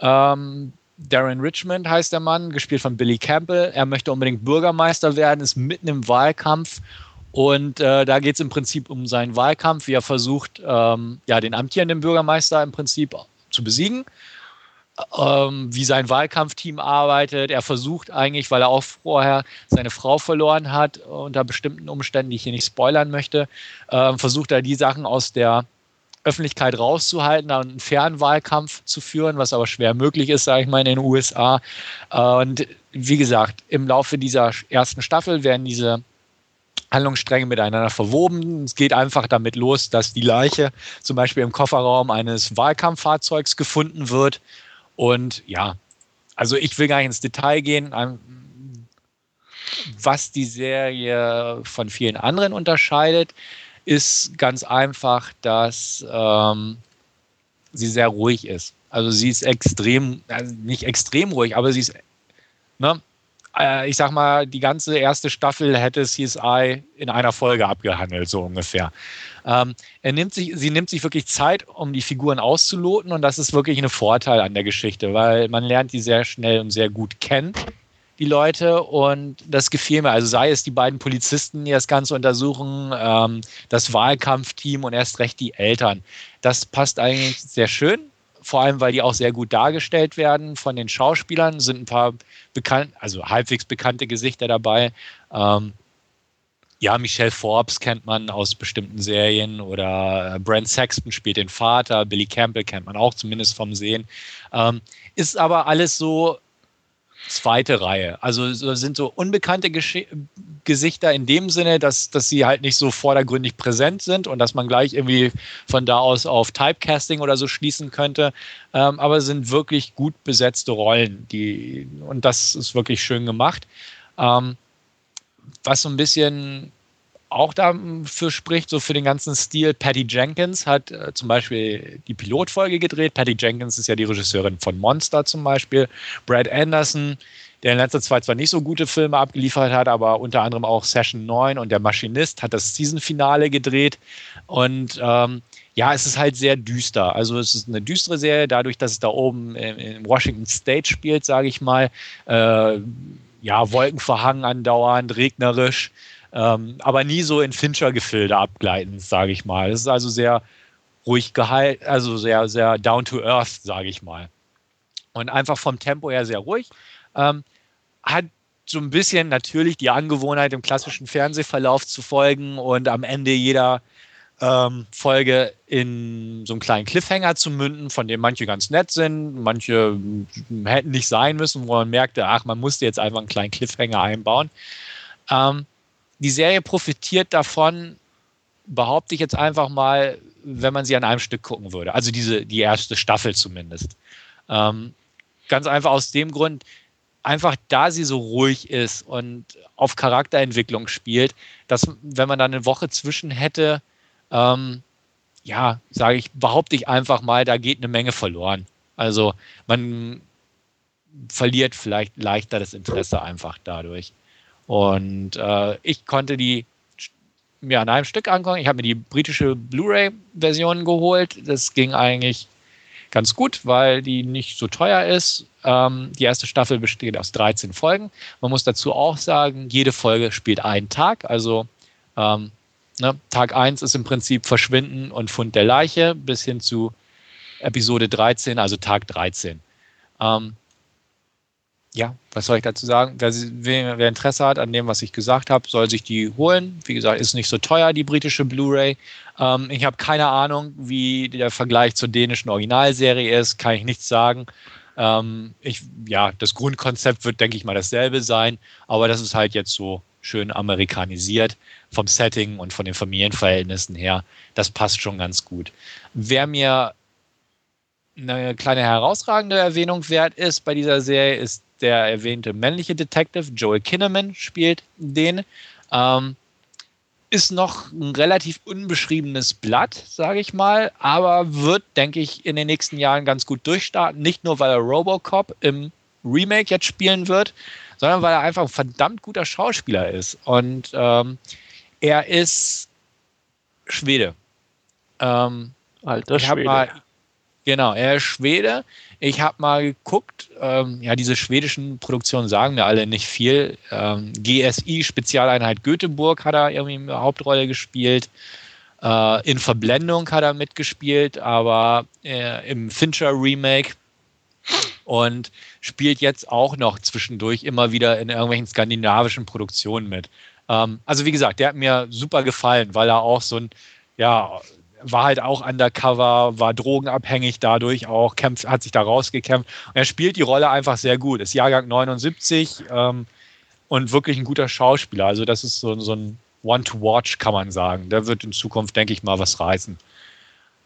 Ähm, Darren Richmond heißt der Mann, gespielt von Billy Campbell. Er möchte unbedingt Bürgermeister werden, ist mitten im Wahlkampf. Und äh, da geht es im Prinzip um seinen Wahlkampf, wie er versucht, ähm, ja, den amtierenden Bürgermeister im Prinzip zu besiegen. Ähm, wie sein Wahlkampfteam arbeitet. Er versucht eigentlich, weil er auch vorher seine Frau verloren hat, unter bestimmten Umständen, die ich hier nicht spoilern möchte, äh, versucht er die Sachen aus der Öffentlichkeit rauszuhalten und einen fairen Wahlkampf zu führen, was aber schwer möglich ist, sage ich mal, in den USA. Und wie gesagt, im Laufe dieser ersten Staffel werden diese Handlungsstränge miteinander verwoben. Es geht einfach damit los, dass die Leiche zum Beispiel im Kofferraum eines Wahlkampffahrzeugs gefunden wird. Und ja, also ich will gar nicht ins Detail gehen, was die Serie von vielen anderen unterscheidet ist ganz einfach, dass ähm, sie sehr ruhig ist. Also sie ist extrem, also nicht extrem ruhig, aber sie ist, ne, äh, ich sag mal, die ganze erste Staffel hätte CSI in einer Folge abgehandelt, so ungefähr. Ähm, er nimmt sich, sie nimmt sich wirklich Zeit, um die Figuren auszuloten und das ist wirklich ein Vorteil an der Geschichte, weil man lernt die sehr schnell und sehr gut kennen die Leute und das gefiel mir. Also sei es die beiden Polizisten, die das Ganze untersuchen, ähm, das Wahlkampfteam und erst recht die Eltern. Das passt eigentlich sehr schön, vor allem weil die auch sehr gut dargestellt werden von den Schauspielern. Sind ein paar bekannt, also halbwegs bekannte Gesichter dabei. Ähm, ja, Michelle Forbes kennt man aus bestimmten Serien oder äh, Brent Sexton spielt den Vater, Billy Campbell kennt man auch zumindest vom Sehen. Ähm, ist aber alles so zweite Reihe. Also so sind so unbekannte Gesch Gesichter in dem Sinne, dass, dass sie halt nicht so vordergründig präsent sind und dass man gleich irgendwie von da aus auf Typecasting oder so schließen könnte. Ähm, aber es sind wirklich gut besetzte Rollen, die, und das ist wirklich schön gemacht. Ähm, was so ein bisschen auch dafür spricht, so für den ganzen Stil. Patty Jenkins hat äh, zum Beispiel die Pilotfolge gedreht. Patty Jenkins ist ja die Regisseurin von Monster zum Beispiel. Brad Anderson, der in letzter Zeit zwar nicht so gute Filme abgeliefert hat, aber unter anderem auch Session 9 und Der Maschinist hat das Season-Finale gedreht. Und ähm, ja, es ist halt sehr düster. Also es ist eine düstere Serie, dadurch, dass es da oben in Washington State spielt, sage ich mal. Äh, ja, Wolkenverhangen andauernd, regnerisch ähm, aber nie so in Fincher-Gefilde abgleitend, sage ich mal. Es ist also sehr ruhig gehalten, also sehr, sehr down to earth, sage ich mal. Und einfach vom Tempo her sehr ruhig. Ähm, hat so ein bisschen natürlich die Angewohnheit, im klassischen Fernsehverlauf zu folgen und am Ende jeder ähm, Folge in so einen kleinen Cliffhanger zu münden, von dem manche ganz nett sind, manche hätten nicht sein müssen, wo man merkte, ach, man musste jetzt einfach einen kleinen Cliffhanger einbauen. Ähm, die Serie profitiert davon, behaupte ich jetzt einfach mal, wenn man sie an einem Stück gucken würde. Also diese, die erste Staffel zumindest. Ähm, ganz einfach aus dem Grund, einfach da sie so ruhig ist und auf Charakterentwicklung spielt, dass wenn man dann eine Woche zwischen hätte, ähm, ja, sage ich, behaupte ich einfach mal, da geht eine Menge verloren. Also man verliert vielleicht leichter das Interesse einfach dadurch. Und äh, ich konnte die mir an einem Stück angucken. Ich habe mir die britische Blu-ray-Version geholt. Das ging eigentlich ganz gut, weil die nicht so teuer ist. Ähm, die erste Staffel besteht aus 13 Folgen. Man muss dazu auch sagen, jede Folge spielt einen Tag. Also ähm, ne, Tag 1 ist im Prinzip Verschwinden und Fund der Leiche bis hin zu Episode 13, also Tag 13. Ähm, ja, was soll ich dazu sagen? Wer, wer, Interesse hat an dem, was ich gesagt habe, soll sich die holen. Wie gesagt, ist nicht so teuer, die britische Blu-ray. Ähm, ich habe keine Ahnung, wie der Vergleich zur dänischen Originalserie ist, kann ich nichts sagen. Ähm, ich, ja, das Grundkonzept wird, denke ich mal, dasselbe sein, aber das ist halt jetzt so schön amerikanisiert vom Setting und von den Familienverhältnissen her. Das passt schon ganz gut. Wer mir eine kleine herausragende Erwähnung wert ist bei dieser Serie, ist der erwähnte männliche Detective, Joel Kinnaman, spielt den. Ähm, ist noch ein relativ unbeschriebenes Blatt, sage ich mal, aber wird, denke ich, in den nächsten Jahren ganz gut durchstarten. Nicht nur, weil er Robocop im Remake jetzt spielen wird, sondern weil er einfach ein verdammt guter Schauspieler ist. Und ähm, er ist Schwede. Ähm, Alter Schwede. Mal, genau, er ist Schwede. Ich habe mal geguckt, ähm, ja, diese schwedischen Produktionen sagen mir alle nicht viel. Ähm, GSI, Spezialeinheit Göteborg, hat er irgendwie eine Hauptrolle gespielt. Äh, in Verblendung hat er mitgespielt, aber äh, im Fincher Remake und spielt jetzt auch noch zwischendurch immer wieder in irgendwelchen skandinavischen Produktionen mit. Ähm, also wie gesagt, der hat mir super gefallen, weil er auch so ein ja, war halt auch undercover, war drogenabhängig dadurch auch, kämpft, hat sich da rausgekämpft. Und er spielt die Rolle einfach sehr gut. Ist Jahrgang 79 ähm, und wirklich ein guter Schauspieler. Also das ist so, so ein One-to-Watch, kann man sagen. Der wird in Zukunft, denke ich mal, was reißen.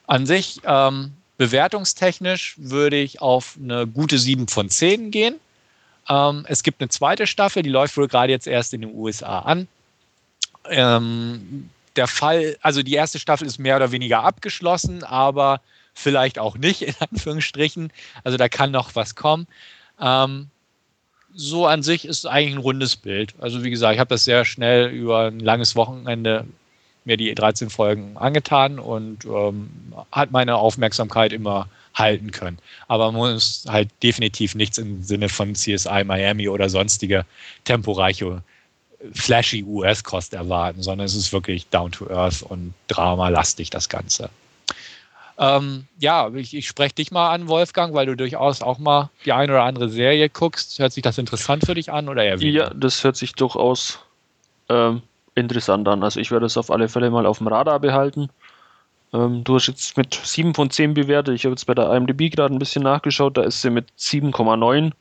An sich, ähm, bewertungstechnisch würde ich auf eine gute 7 von 10 gehen. Ähm, es gibt eine zweite Staffel, die läuft wohl gerade jetzt erst in den USA an. Ähm, der Fall, also die erste Staffel ist mehr oder weniger abgeschlossen, aber vielleicht auch nicht, in Anführungsstrichen. Also da kann noch was kommen. Ähm, so an sich ist eigentlich ein rundes Bild. Also wie gesagt, ich habe das sehr schnell über ein langes Wochenende mir die 13 Folgen angetan und ähm, hat meine Aufmerksamkeit immer halten können. Aber man muss halt definitiv nichts im Sinne von CSI Miami oder sonstige temporeiche flashy US-Kost erwarten, sondern es ist wirklich down to earth und dramalastig das Ganze. Ähm, ja, ich, ich spreche dich mal an, Wolfgang, weil du durchaus auch mal die eine oder andere Serie guckst. Hört sich das interessant für dich an oder eher weniger? Ja, das hört sich durchaus ähm, interessant an. Also ich werde es auf alle Fälle mal auf dem Radar behalten. Ähm, du hast jetzt mit 7 von 10 bewertet. Ich habe jetzt bei der IMDb gerade ein bisschen nachgeschaut. Da ist sie mit 7,9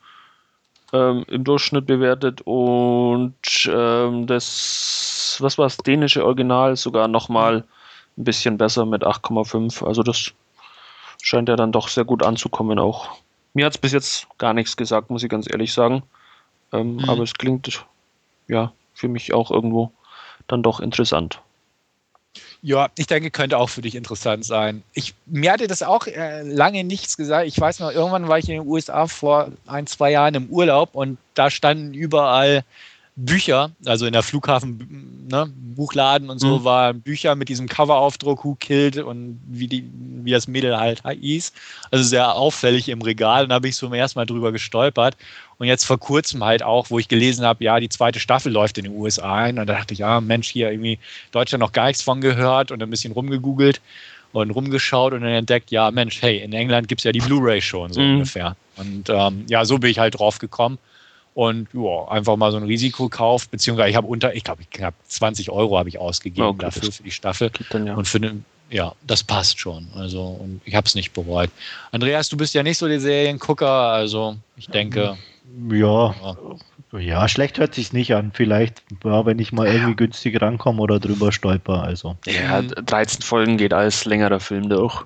ähm, im Durchschnitt bewertet und ähm, das, was war das dänische Original, sogar nochmal ein bisschen besser mit 8,5. Also das scheint ja dann doch sehr gut anzukommen auch. Mir hat es bis jetzt gar nichts gesagt, muss ich ganz ehrlich sagen. Ähm, mhm. Aber es klingt ja für mich auch irgendwo dann doch interessant. Ja, ich denke, könnte auch für dich interessant sein. Ich, mir hatte das auch äh, lange nichts gesagt. Ich weiß noch, irgendwann war ich in den USA vor ein, zwei Jahren im Urlaub und da standen überall Bücher, also in der Flughafen, ne, Buchladen und so, mhm. waren Bücher mit diesem Coveraufdruck Who Killed und wie, die, wie das Mädel halt hieß. Also sehr auffällig im Regal. Und da habe ich so zum ersten Mal drüber gestolpert. Und jetzt vor kurzem halt auch, wo ich gelesen habe, ja, die zweite Staffel läuft in den USA ein. Und da dachte ich, ja, Mensch, hier irgendwie Deutschland noch gar nichts von gehört und ein bisschen rumgegoogelt und rumgeschaut und dann entdeckt, ja, Mensch, hey, in England gibt es ja die Blu-ray schon so mhm. ungefähr. Und ähm, ja, so bin ich halt drauf gekommen und ja, einfach mal so ein Risikokauf, beziehungsweise ich habe unter, ich glaube, knapp 20 Euro habe ich ausgegeben okay, dafür für die Staffel. Dann, ja. Und für eine ja, das passt schon. Also, und ich habe es nicht bereut. Andreas, du bist ja nicht so der Seriengucker, also ich denke. Ja, ja, ja schlecht hört sich nicht an. Vielleicht, ja, wenn ich mal irgendwie günstig rankomme oder drüber stolper. Also. Ja, 13 Folgen geht als längerer Film durch.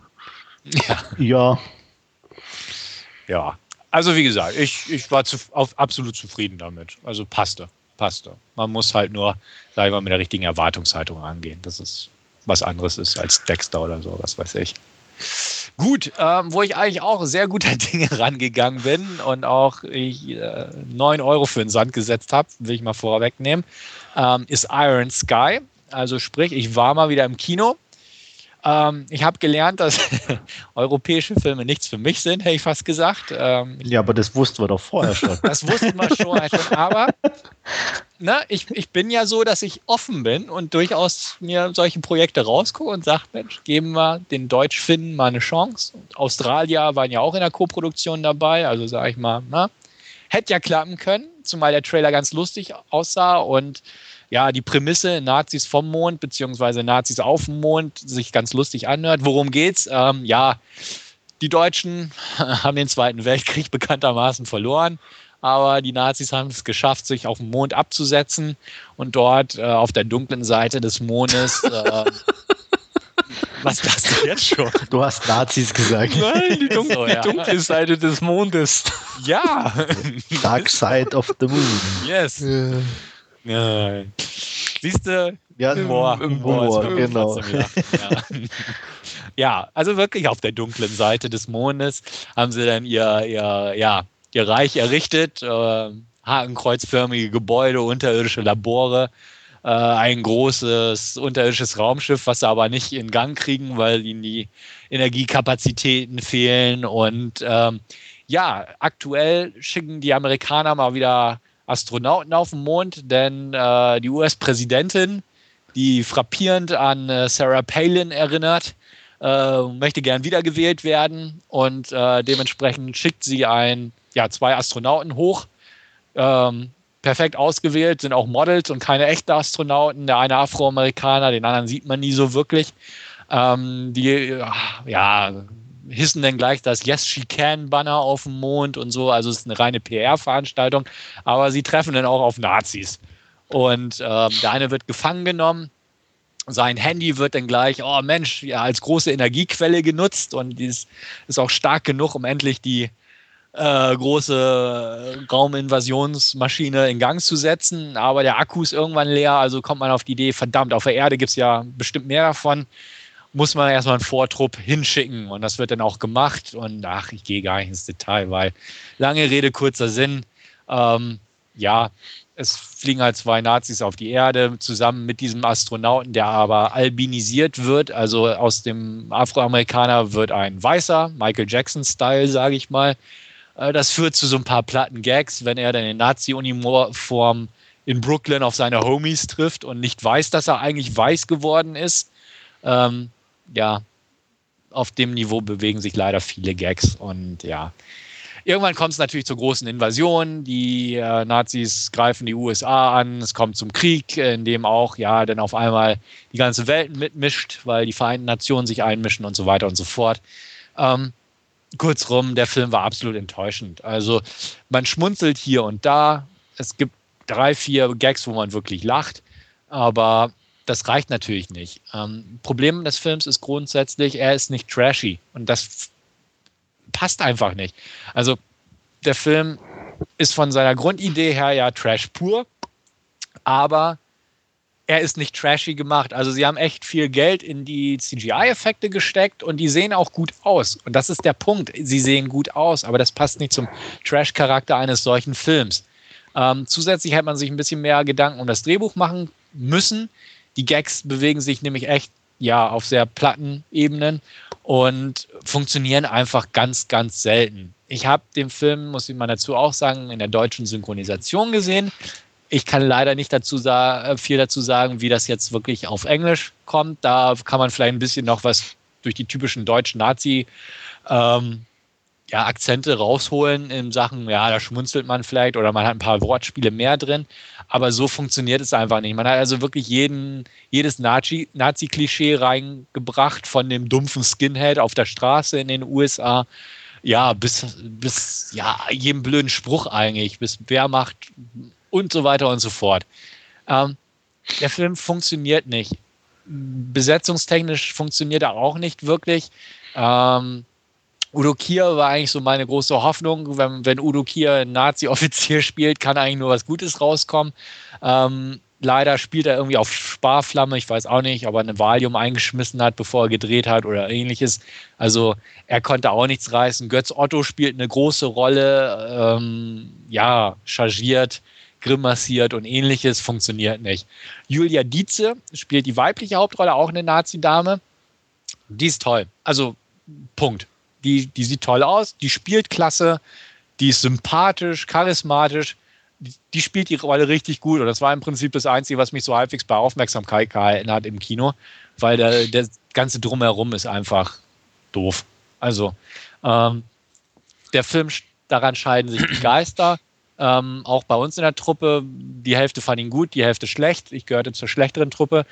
Ja. Ja. Ja. Also wie gesagt, ich, ich war zu, auf, absolut zufrieden damit. Also passte, passte. Man muss halt nur, sag ich mal, mit der richtigen Erwartungshaltung angehen. Das ist was anderes ist als Dexter oder so, was weiß ich. Gut, ähm, wo ich eigentlich auch sehr guter [LAUGHS] Dinge rangegangen bin und auch ich äh, 9 Euro für den Sand gesetzt habe, will ich mal vorwegnehmen, ähm, ist Iron Sky. Also sprich, ich war mal wieder im Kino ähm, ich habe gelernt, dass [LAUGHS] europäische Filme nichts für mich sind, hätte ich fast gesagt. Ähm, ja, aber das wussten wir doch vorher schon. [LAUGHS] das wussten wir schon, schon aber ne, ich, ich bin ja so, dass ich offen bin und durchaus mir solche Projekte rausgucke und sage, Mensch, geben wir den Deutschfinnen mal eine Chance. Australier waren ja auch in der Koproduktion dabei, also sage ich mal, na, hätte ja klappen können, zumal der Trailer ganz lustig aussah und ja, die Prämisse Nazis vom Mond beziehungsweise Nazis auf dem Mond sich ganz lustig anhört. Worum geht's? Ähm, ja, die Deutschen [LAUGHS] haben den Zweiten Weltkrieg bekanntermaßen verloren, aber die Nazis haben es geschafft, sich auf dem Mond abzusetzen und dort äh, auf der dunklen Seite des Mondes. [LAUGHS] Äh, was das denn jetzt schon? Du hast Nazis gesagt. Nein, die, dunkle, so, ja. die dunkle Seite des Mondes. Ja. Dark Side of the Moon. Yes. Ja. Ja. Siehst du? Ja, Humor. Humor, Humor genau. Ja. [LAUGHS] ja. also wirklich auf der dunklen Seite des Mondes haben sie dann ihr, ihr, ja, ihr Reich errichtet. Äh, hakenkreuzförmige Gebäude, unterirdische Labore, äh, ein großes unterirdisches Raumschiff, was sie aber nicht in Gang kriegen, weil ihnen die Energiekapazitäten fehlen. Und ähm, ja, aktuell schicken die Amerikaner mal wieder Astronauten auf dem Mond, denn äh, die US-Präsidentin, die frappierend an äh, Sarah Palin erinnert, äh, möchte gern wiedergewählt werden und äh, dementsprechend schickt sie ein, ja, zwei Astronauten hoch. Ähm, perfekt ausgewählt, sind auch Models und keine echten Astronauten. Der eine Afroamerikaner, den anderen sieht man nie so wirklich. Ähm, die ja, hissen dann gleich das Yes She Can Banner auf dem Mond und so. Also es ist eine reine PR-Veranstaltung, aber sie treffen dann auch auf Nazis. Und ähm, der eine wird gefangen genommen. Sein Handy wird dann gleich, oh Mensch, ja, als große Energiequelle genutzt und dies ist auch stark genug, um endlich die äh, große Rauminvasionsmaschine in Gang zu setzen. Aber der Akku ist irgendwann leer, also kommt man auf die Idee, verdammt, auf der Erde gibt es ja bestimmt mehr davon muss man erstmal einen Vortrupp hinschicken und das wird dann auch gemacht. Und ach, ich gehe gar nicht ins Detail, weil lange Rede, kurzer Sinn. Ähm, ja, es fliegen halt zwei Nazis auf die Erde zusammen mit diesem Astronauten, der aber albinisiert wird. Also aus dem Afroamerikaner wird ein Weißer, Michael Jackson-Style, sage ich mal. Äh, das führt zu so ein paar platten Gags, wenn er dann in Nazi-Uniform in Brooklyn auf seine Homies trifft und nicht weiß, dass er eigentlich weiß geworden ist. Ähm, ja, auf dem Niveau bewegen sich leider viele Gags und ja. Irgendwann kommt es natürlich zur großen Invasion. Die äh, Nazis greifen die USA an. Es kommt zum Krieg, in dem auch ja dann auf einmal die ganze Welt mitmischt, weil die Vereinten Nationen sich einmischen und so weiter und so fort. Ähm, kurzrum, der Film war absolut enttäuschend. Also man schmunzelt hier und da. Es gibt drei, vier Gags, wo man wirklich lacht. Aber das reicht natürlich nicht. Ähm, Problem des Films ist grundsätzlich, er ist nicht trashy und das passt einfach nicht. Also der Film ist von seiner Grundidee her ja Trash pur, aber er ist nicht trashy gemacht. Also sie haben echt viel Geld in die CGI-Effekte gesteckt und die sehen auch gut aus. Und das ist der Punkt. Sie sehen gut aus, aber das passt nicht zum Trash-Charakter eines solchen Films. Ähm, zusätzlich hätte man sich ein bisschen mehr Gedanken um das Drehbuch machen müssen. Die Gags bewegen sich nämlich echt ja auf sehr platten Ebenen und funktionieren einfach ganz, ganz selten. Ich habe den Film, muss ich mal dazu auch sagen, in der deutschen Synchronisation gesehen. Ich kann leider nicht dazu äh, viel dazu sagen, wie das jetzt wirklich auf Englisch kommt. Da kann man vielleicht ein bisschen noch was durch die typischen deutschen Nazi ähm, ja, Akzente rausholen in Sachen, ja, da schmunzelt man vielleicht oder man hat ein paar Wortspiele mehr drin, aber so funktioniert es einfach nicht. Man hat also wirklich jeden, jedes Nazi-Klischee reingebracht von dem dumpfen Skinhead auf der Straße in den USA, ja, bis, bis ja, jedem blöden Spruch eigentlich, bis Wehrmacht und so weiter und so fort. Ähm, der Film funktioniert nicht. Besetzungstechnisch funktioniert er auch nicht wirklich. Ähm, Udo Kier war eigentlich so meine große Hoffnung. Wenn, wenn Udo Kier einen Nazi-Offizier [LAUGHS] spielt, kann eigentlich nur was Gutes rauskommen. Ähm, leider spielt er irgendwie auf Sparflamme. Ich weiß auch nicht, ob er eine Valium eingeschmissen hat, bevor er gedreht hat oder ähnliches. Also er konnte auch nichts reißen. Götz Otto spielt eine große Rolle. Ähm, ja, chargiert, grimassiert und ähnliches. Funktioniert nicht. Julia Dietze spielt die weibliche Hauptrolle, auch eine Nazi-Dame. Die ist toll. Also Punkt die, die sieht toll aus, die spielt klasse, die ist sympathisch, charismatisch, die, die spielt die Rolle richtig gut. Und das war im Prinzip das Einzige, was mich so halbwegs bei Aufmerksamkeit gehalten hat im Kino, weil der, der ganze Drumherum ist einfach doof. Also, ähm, der Film, daran scheiden sich die [CLEARS THROAT] Geister. Ähm, auch bei uns in der Truppe, die Hälfte fand ihn gut, die Hälfte schlecht. Ich gehörte zur schlechteren Truppe.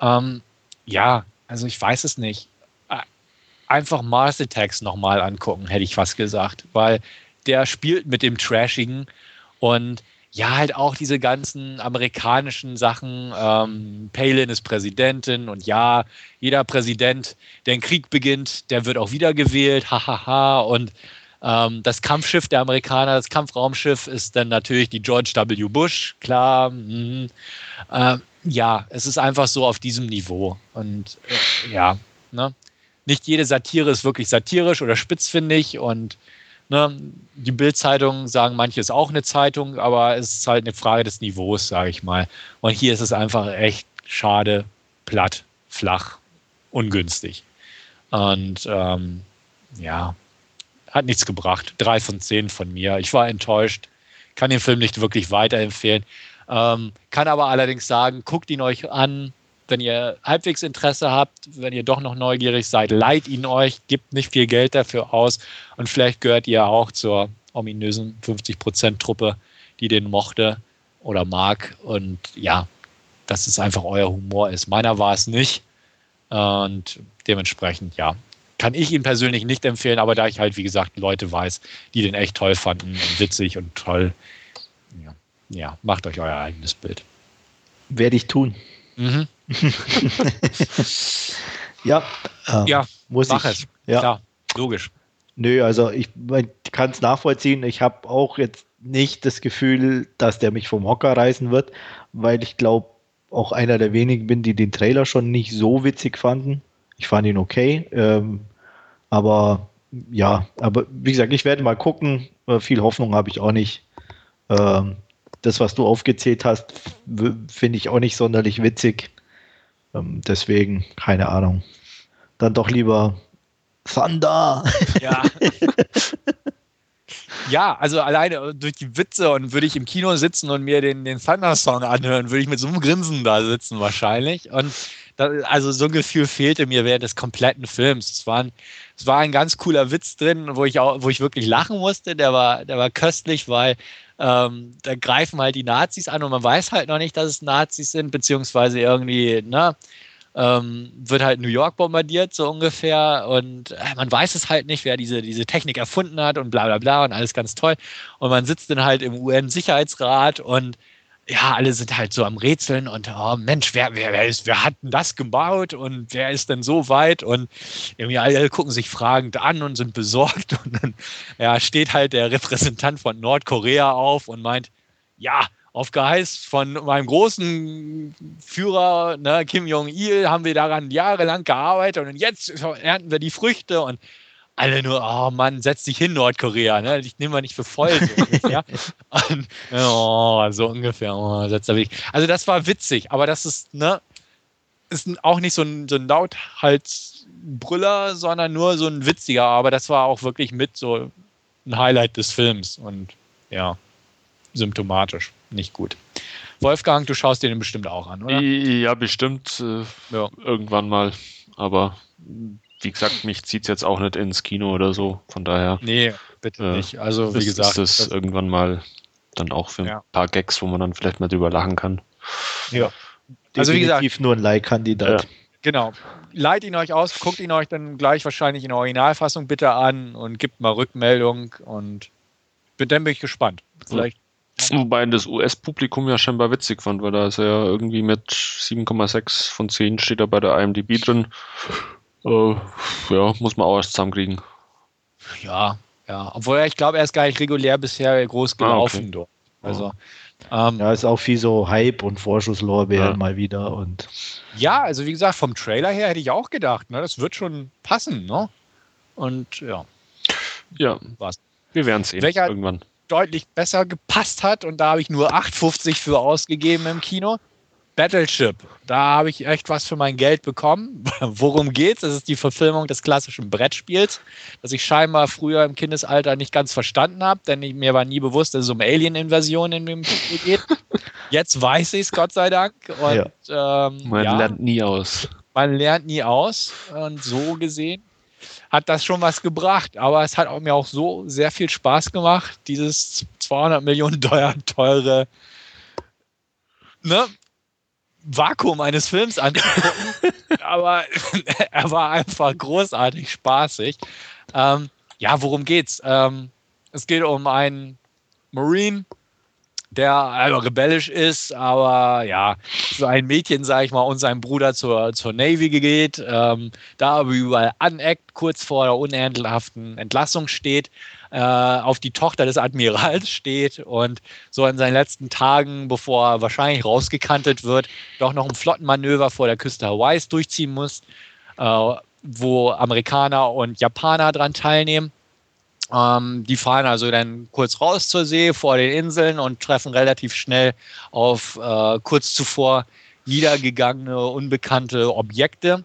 Ähm, ja, also ich weiß es nicht einfach Mars Attacks nochmal angucken, hätte ich fast gesagt, weil der spielt mit dem Trashigen und ja, halt auch diese ganzen amerikanischen Sachen. Ähm, Palin ist Präsidentin und ja, jeder Präsident, der einen Krieg beginnt, der wird auch wiedergewählt, hahaha. und ähm, das Kampfschiff der Amerikaner, das Kampfraumschiff ist dann natürlich die George W. Bush, klar. Mhm. Ähm, ja, es ist einfach so auf diesem Niveau. Und äh, ja, ne? Nicht jede Satire ist wirklich satirisch oder spitzfindig und ne, die Bildzeitung sagen manche ist auch eine Zeitung, aber es ist halt eine Frage des Niveaus, sage ich mal. Und hier ist es einfach echt schade, platt, flach, ungünstig. Und ähm, ja, hat nichts gebracht. Drei von zehn von mir. Ich war enttäuscht, kann den Film nicht wirklich weiterempfehlen. Ähm, kann aber allerdings sagen, guckt ihn euch an, wenn ihr halbwegs Interesse habt, wenn ihr doch noch neugierig seid, leiht ihn euch, gebt nicht viel Geld dafür aus und vielleicht gehört ihr auch zur ominösen 50%-Truppe, die den mochte oder mag. Und ja, dass es einfach euer Humor ist. Meiner war es nicht. Und dementsprechend, ja, kann ich ihn persönlich nicht empfehlen, aber da ich halt, wie gesagt, Leute weiß, die den echt toll fanden und witzig und toll, ja, ja macht euch euer eigenes Bild. Werde ich tun. Mhm. [LAUGHS] ja, äh, ja, muss mach ich. Es. Ja. Klar, logisch. Nö, also ich kann es nachvollziehen. Ich habe auch jetzt nicht das Gefühl, dass der mich vom Hocker reißen wird, weil ich glaube, auch einer der wenigen bin, die den Trailer schon nicht so witzig fanden. Ich fand ihn okay, ähm, aber ja, aber wie gesagt, ich werde mal gucken. Äh, viel Hoffnung habe ich auch nicht. Ähm, das, was du aufgezählt hast, finde ich auch nicht sonderlich witzig. Ähm, deswegen, keine Ahnung. Dann doch lieber Thunder. Ja. [LAUGHS] ja, also alleine durch die Witze und würde ich im Kino sitzen und mir den, den Thunder-Song anhören, würde ich mit so einem Grinsen da sitzen wahrscheinlich. Und da, also so ein Gefühl fehlte mir während des kompletten Films. Es war ein, es war ein ganz cooler Witz drin, wo ich auch, wo ich wirklich lachen musste. Der war, der war köstlich, weil ähm, da greifen halt die Nazis an und man weiß halt noch nicht, dass es Nazis sind, beziehungsweise irgendwie, ne, ähm, wird halt New York bombardiert, so ungefähr. Und äh, man weiß es halt nicht, wer diese, diese Technik erfunden hat und bla bla bla und alles ganz toll. Und man sitzt dann halt im UN-Sicherheitsrat und ja, alle sind halt so am Rätseln und oh Mensch, wer, wer, wer, ist, wer hat denn das gebaut und wer ist denn so weit? Und irgendwie alle gucken sich fragend an und sind besorgt. [LAUGHS] Und dann ja, steht halt der Repräsentant von Nordkorea auf und meint, ja, auf Geheiß von meinem großen Führer ne, Kim Jong-il haben wir daran jahrelang gearbeitet und jetzt ernten wir die Früchte und alle nur, oh Mann, setz dich hin, Nordkorea, ne? Ich nehme mal nicht für voll. So ja? [LAUGHS] Und, oh, so ungefähr, oh, setz da Also das war witzig, aber das ist, ne, ist auch nicht so ein, so ein Lauthals-Brüller, sondern nur so ein witziger, aber das war auch wirklich mit so ein Highlight des Films und ja, symptomatisch, nicht gut. Wolfgang, du schaust dir den bestimmt auch an, oder? Ja, bestimmt. Äh, ja. Irgendwann mal. Aber wie gesagt, mich zieht es jetzt auch nicht ins Kino oder so. Von daher. Nee, bitte äh, nicht. Also, wie ist, gesagt. Ist das, das irgendwann mal dann auch für ja. ein paar Gags, wo man dann vielleicht mal drüber lachen kann. Ja. Also, wie gesagt. nur ein Leihkandidat. Ja. Genau. Leiht ihn euch aus, guckt ihn euch dann gleich wahrscheinlich in der Originalfassung bitte an und gibt mal Rückmeldung und dann bin ich gespannt. Vielleicht. Wobei das US-Publikum ja scheinbar witzig fand, weil da ist er ja irgendwie mit 7,6 von 10 steht er bei der IMDb drin. Äh, ja, muss man auch erst zusammenkriegen. Ja, ja. Obwohl ich glaube, er ist gar nicht regulär bisher groß gelaufen. Ah, okay. Also, ähm, ja, ist auch viel so Hype und Vorschusslorbeeren ja. mal wieder. Und ja, also wie gesagt, vom Trailer her hätte ich auch gedacht, ne, das wird schon passen. Ne? Und ja. Ja, was. Wir werden sehen Welcher irgendwann. Deutlich besser gepasst hat und da habe ich nur 8,50 für ausgegeben im Kino. Battleship. Da habe ich echt was für mein Geld bekommen. [LAUGHS] Worum geht's? Das ist die Verfilmung des klassischen Brettspiels, das ich scheinbar früher im Kindesalter nicht ganz verstanden habe, denn ich, mir war nie bewusst, dass es um Alien-Invasion in dem Spiel geht. Jetzt weiß ich es, Gott sei Dank. Und, ja. ähm, man ja, lernt nie aus. Man lernt nie aus. Und so gesehen hat das schon was gebracht. Aber es hat mir auch so sehr viel Spaß gemacht, dieses 200 Millionen Dollar teure ne, Vakuum eines Films anzugucken. [LAUGHS] aber [LAUGHS] er war einfach großartig spaßig. Ähm, ja, worum geht's? Ähm, es geht um einen Marine, der also rebellisch ist, aber ja, so ein Mädchen, sag ich mal, und sein Bruder zur, zur Navy geht, ähm, da aber überall aneckt, kurz vor der unerheblichen Entlassung steht, äh, auf die Tochter des Admirals steht und so in seinen letzten Tagen, bevor er wahrscheinlich rausgekantet wird, doch noch ein Flottenmanöver vor der Küste Hawaiis durchziehen muss, äh, wo Amerikaner und Japaner dran teilnehmen. Ähm, die fahren also dann kurz raus zur See vor den Inseln und treffen relativ schnell auf äh, kurz zuvor niedergegangene, unbekannte Objekte.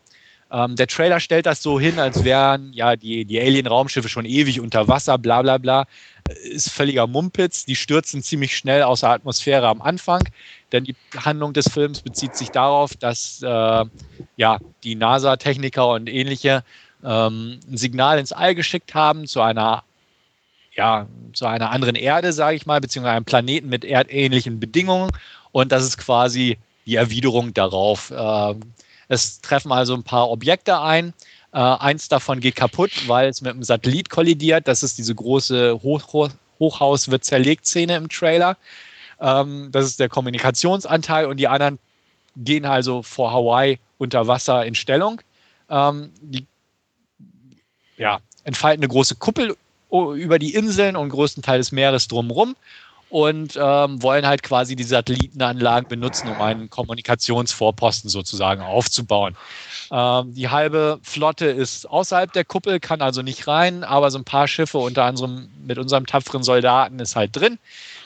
Ähm, der Trailer stellt das so hin, als wären ja die, die Alien-Raumschiffe schon ewig unter Wasser, bla bla bla. Ist völliger Mumpitz. Die stürzen ziemlich schnell aus der Atmosphäre am Anfang, denn die Handlung des Films bezieht sich darauf, dass äh, ja, die NASA-Techniker und ähnliche ähm, ein Signal ins All geschickt haben zu einer ja, zu einer anderen Erde, sage ich mal, beziehungsweise einem Planeten mit erdähnlichen Bedingungen. Und das ist quasi die Erwiderung darauf. Ähm, es treffen also ein paar Objekte ein. Äh, eins davon geht kaputt, weil es mit einem Satellit kollidiert. Das ist diese große Hoch Hochhaus wird zerlegt Szene im Trailer. Ähm, das ist der Kommunikationsanteil und die anderen gehen also vor Hawaii unter Wasser in Stellung. Ähm, die ja, entfalten eine große Kuppel über die Inseln und größten Teil des Meeres drumherum und ähm, wollen halt quasi die Satellitenanlagen benutzen, um einen Kommunikationsvorposten sozusagen aufzubauen. Ähm, die halbe Flotte ist außerhalb der Kuppel, kann also nicht rein, aber so ein paar Schiffe, unter anderem mit unserem tapferen Soldaten, ist halt drin.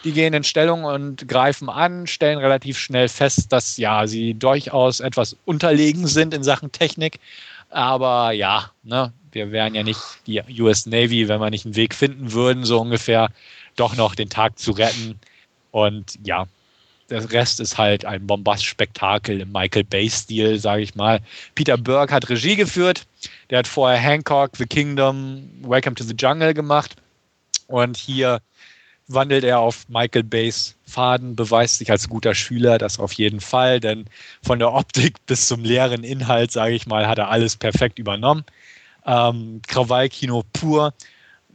Die gehen in Stellung und greifen an, stellen relativ schnell fest, dass ja sie durchaus etwas unterlegen sind in Sachen Technik. Aber ja, ne, wir wären ja nicht die US Navy, wenn wir nicht einen Weg finden würden, so ungefähr doch noch den Tag zu retten. Und ja, der Rest ist halt ein Bombast-Spektakel im Michael Bay-Stil, sage ich mal. Peter Burke hat Regie geführt. Der hat vorher Hancock, The Kingdom, Welcome to the Jungle gemacht. Und hier wandelt er auf Michael Bays Faden, beweist sich als guter Schüler, das auf jeden Fall, denn von der Optik bis zum leeren Inhalt, sage ich mal, hat er alles perfekt übernommen ähm, Krawallkino pur,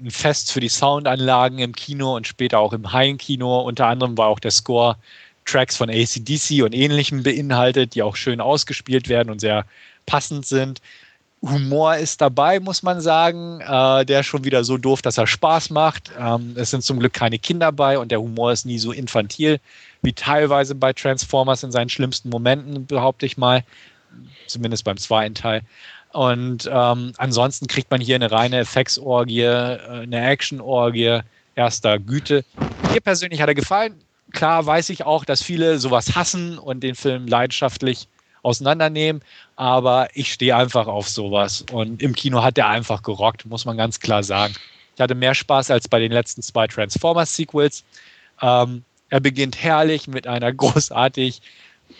ein Fest für die Soundanlagen im Kino und später auch im Heimkino. Unter anderem war auch der Score Tracks von ACDC und ähnlichem beinhaltet, die auch schön ausgespielt werden und sehr passend sind. Humor ist dabei, muss man sagen, äh, der schon wieder so doof, dass er Spaß macht. Ähm, es sind zum Glück keine Kinder bei und der Humor ist nie so infantil wie teilweise bei Transformers in seinen schlimmsten Momenten, behaupte ich mal. Zumindest beim zweiten Teil. Und ähm, ansonsten kriegt man hier eine reine Effektsorgie, äh, eine Actionorgie erster Güte. Mir persönlich hat er gefallen. Klar weiß ich auch, dass viele sowas hassen und den Film leidenschaftlich auseinandernehmen, aber ich stehe einfach auf sowas. Und im Kino hat er einfach gerockt, muss man ganz klar sagen. Ich hatte mehr Spaß als bei den letzten zwei Transformers-Sequels. Ähm, er beginnt herrlich mit einer [LAUGHS] großartig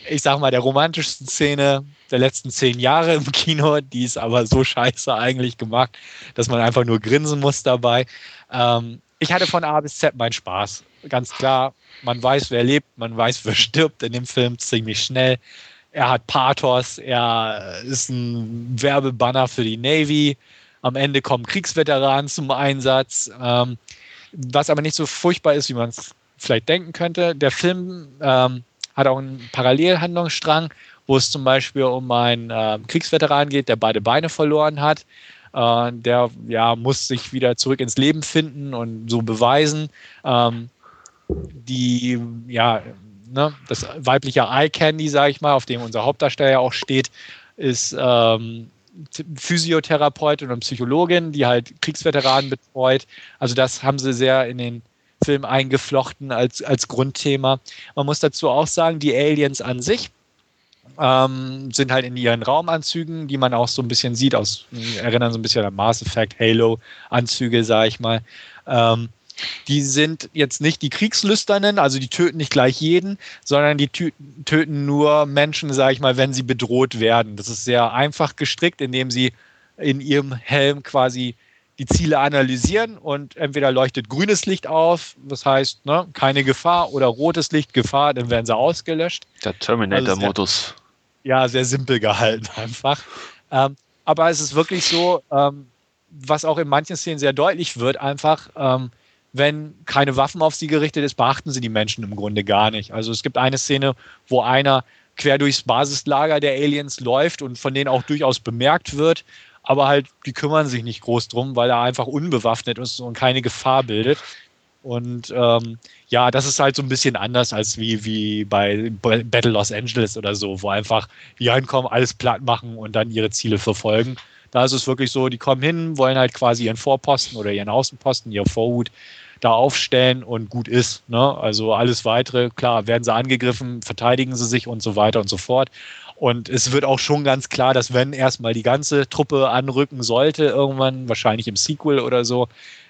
ich sag mal, der romantischsten Szene der letzten zehn Jahre im Kino. Die ist aber so scheiße eigentlich gemacht, dass man einfach nur grinsen muss dabei. Ähm, ich hatte von A bis Z meinen Spaß. Ganz klar, man weiß, wer lebt, man weiß, wer stirbt in dem Film ziemlich schnell. Er hat Pathos, er ist ein Werbebanner für die Navy. Am Ende kommen Kriegsveteranen zum Einsatz. Ähm, was aber nicht so furchtbar ist, wie man es vielleicht denken könnte. Der Film ähm, hat auch einen Parallelhandlungsstrang, wo es zum Beispiel um einen äh, Kriegsveteran geht, der beide Beine verloren hat. Äh, der ja, muss sich wieder zurück ins Leben finden und so beweisen. Ähm, die, ja, ne, das weibliche Eye Candy, sage ich mal, auf dem unser Hauptdarsteller auch steht, ist ähm, Physiotherapeutin und Psychologin, die halt Kriegsveteranen betreut. Also das haben sie sehr in den Film eingeflochten als, als Grundthema. Man muss dazu auch sagen, die Aliens an sich ähm, sind halt in ihren Raumanzügen, die man auch so ein bisschen sieht, aus, erinnern so ein bisschen an Mass Effect, Halo-Anzüge, sage ich mal. Ähm, die sind jetzt nicht die Kriegslüsternen, also die töten nicht gleich jeden, sondern die töten nur Menschen, sage ich mal, wenn sie bedroht werden. Das ist sehr einfach gestrickt, indem sie in ihrem Helm quasi die Ziele analysieren und entweder leuchtet grünes Licht auf, das heißt ne, keine Gefahr, oder rotes Licht Gefahr, dann werden sie ausgelöscht. Der Terminator-Modus. Also ja, sehr simpel gehalten [LAUGHS] einfach. Ähm, aber es ist wirklich so, ähm, was auch in manchen Szenen sehr deutlich wird, einfach, ähm, wenn keine Waffen auf sie gerichtet ist, beachten sie die Menschen im Grunde gar nicht. Also es gibt eine Szene, wo einer quer durchs Basislager der Aliens läuft und von denen auch durchaus bemerkt wird, aber halt, die kümmern sich nicht groß drum, weil er einfach unbewaffnet ist und keine Gefahr bildet. Und ähm, ja, das ist halt so ein bisschen anders als wie, wie bei Battle Los Angeles oder so, wo einfach die reinkommen, alles platt machen und dann ihre Ziele verfolgen. Da ist es wirklich so, die kommen hin, wollen halt quasi ihren Vorposten oder ihren Außenposten, ihr Vorhut da aufstellen und gut ist. Ne? Also alles weitere, klar, werden sie angegriffen, verteidigen sie sich und so weiter und so fort. Und es wird auch schon ganz klar, dass wenn erstmal die ganze Truppe anrücken sollte, irgendwann, wahrscheinlich im Sequel oder so,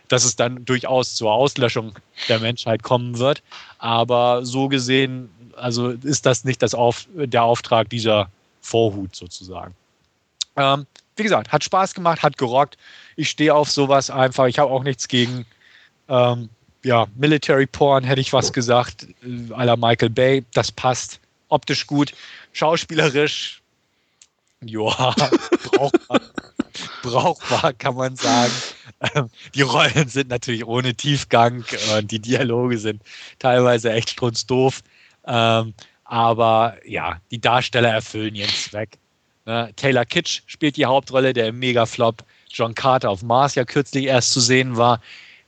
dass es dann durchaus zur Auslöschung der Menschheit kommen wird. Aber so gesehen, also ist das nicht das Auf, der Auftrag dieser Vorhut sozusagen. Ähm, wie gesagt, hat Spaß gemacht, hat gerockt. Ich stehe auf sowas einfach. Ich habe auch nichts gegen ähm, ja, Military Porn, hätte ich was gesagt, äh, la Michael Bay. Das passt optisch gut. Schauspielerisch, ja, [LAUGHS] brauchbar, brauchbar kann man sagen. Ähm, die Rollen sind natürlich ohne Tiefgang und die Dialoge sind teilweise echt strunzdoof. Ähm, aber ja, die Darsteller erfüllen ihren Zweck. Ne? Taylor Kitsch spielt die Hauptrolle, der im Megaflop John Carter auf Mars ja kürzlich erst zu sehen war.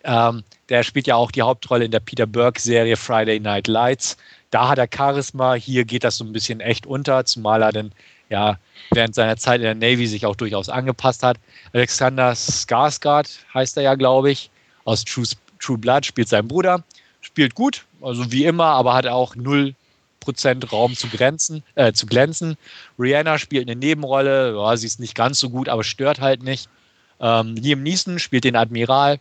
Ähm, der spielt ja auch die Hauptrolle in der Peter Burke-Serie Friday Night Lights. Da hat er Charisma, hier geht das so ein bisschen echt unter, zumal er dann ja während seiner Zeit in der Navy sich auch durchaus angepasst hat. Alexander Skarsgård heißt er ja, glaube ich, aus True, True Blood, spielt sein Bruder, spielt gut, also wie immer, aber hat auch null Prozent Raum zu, grenzen, äh, zu glänzen. Rihanna spielt eine Nebenrolle, ja, sie ist nicht ganz so gut, aber stört halt nicht. Ähm, Liam Neeson spielt den Admiral,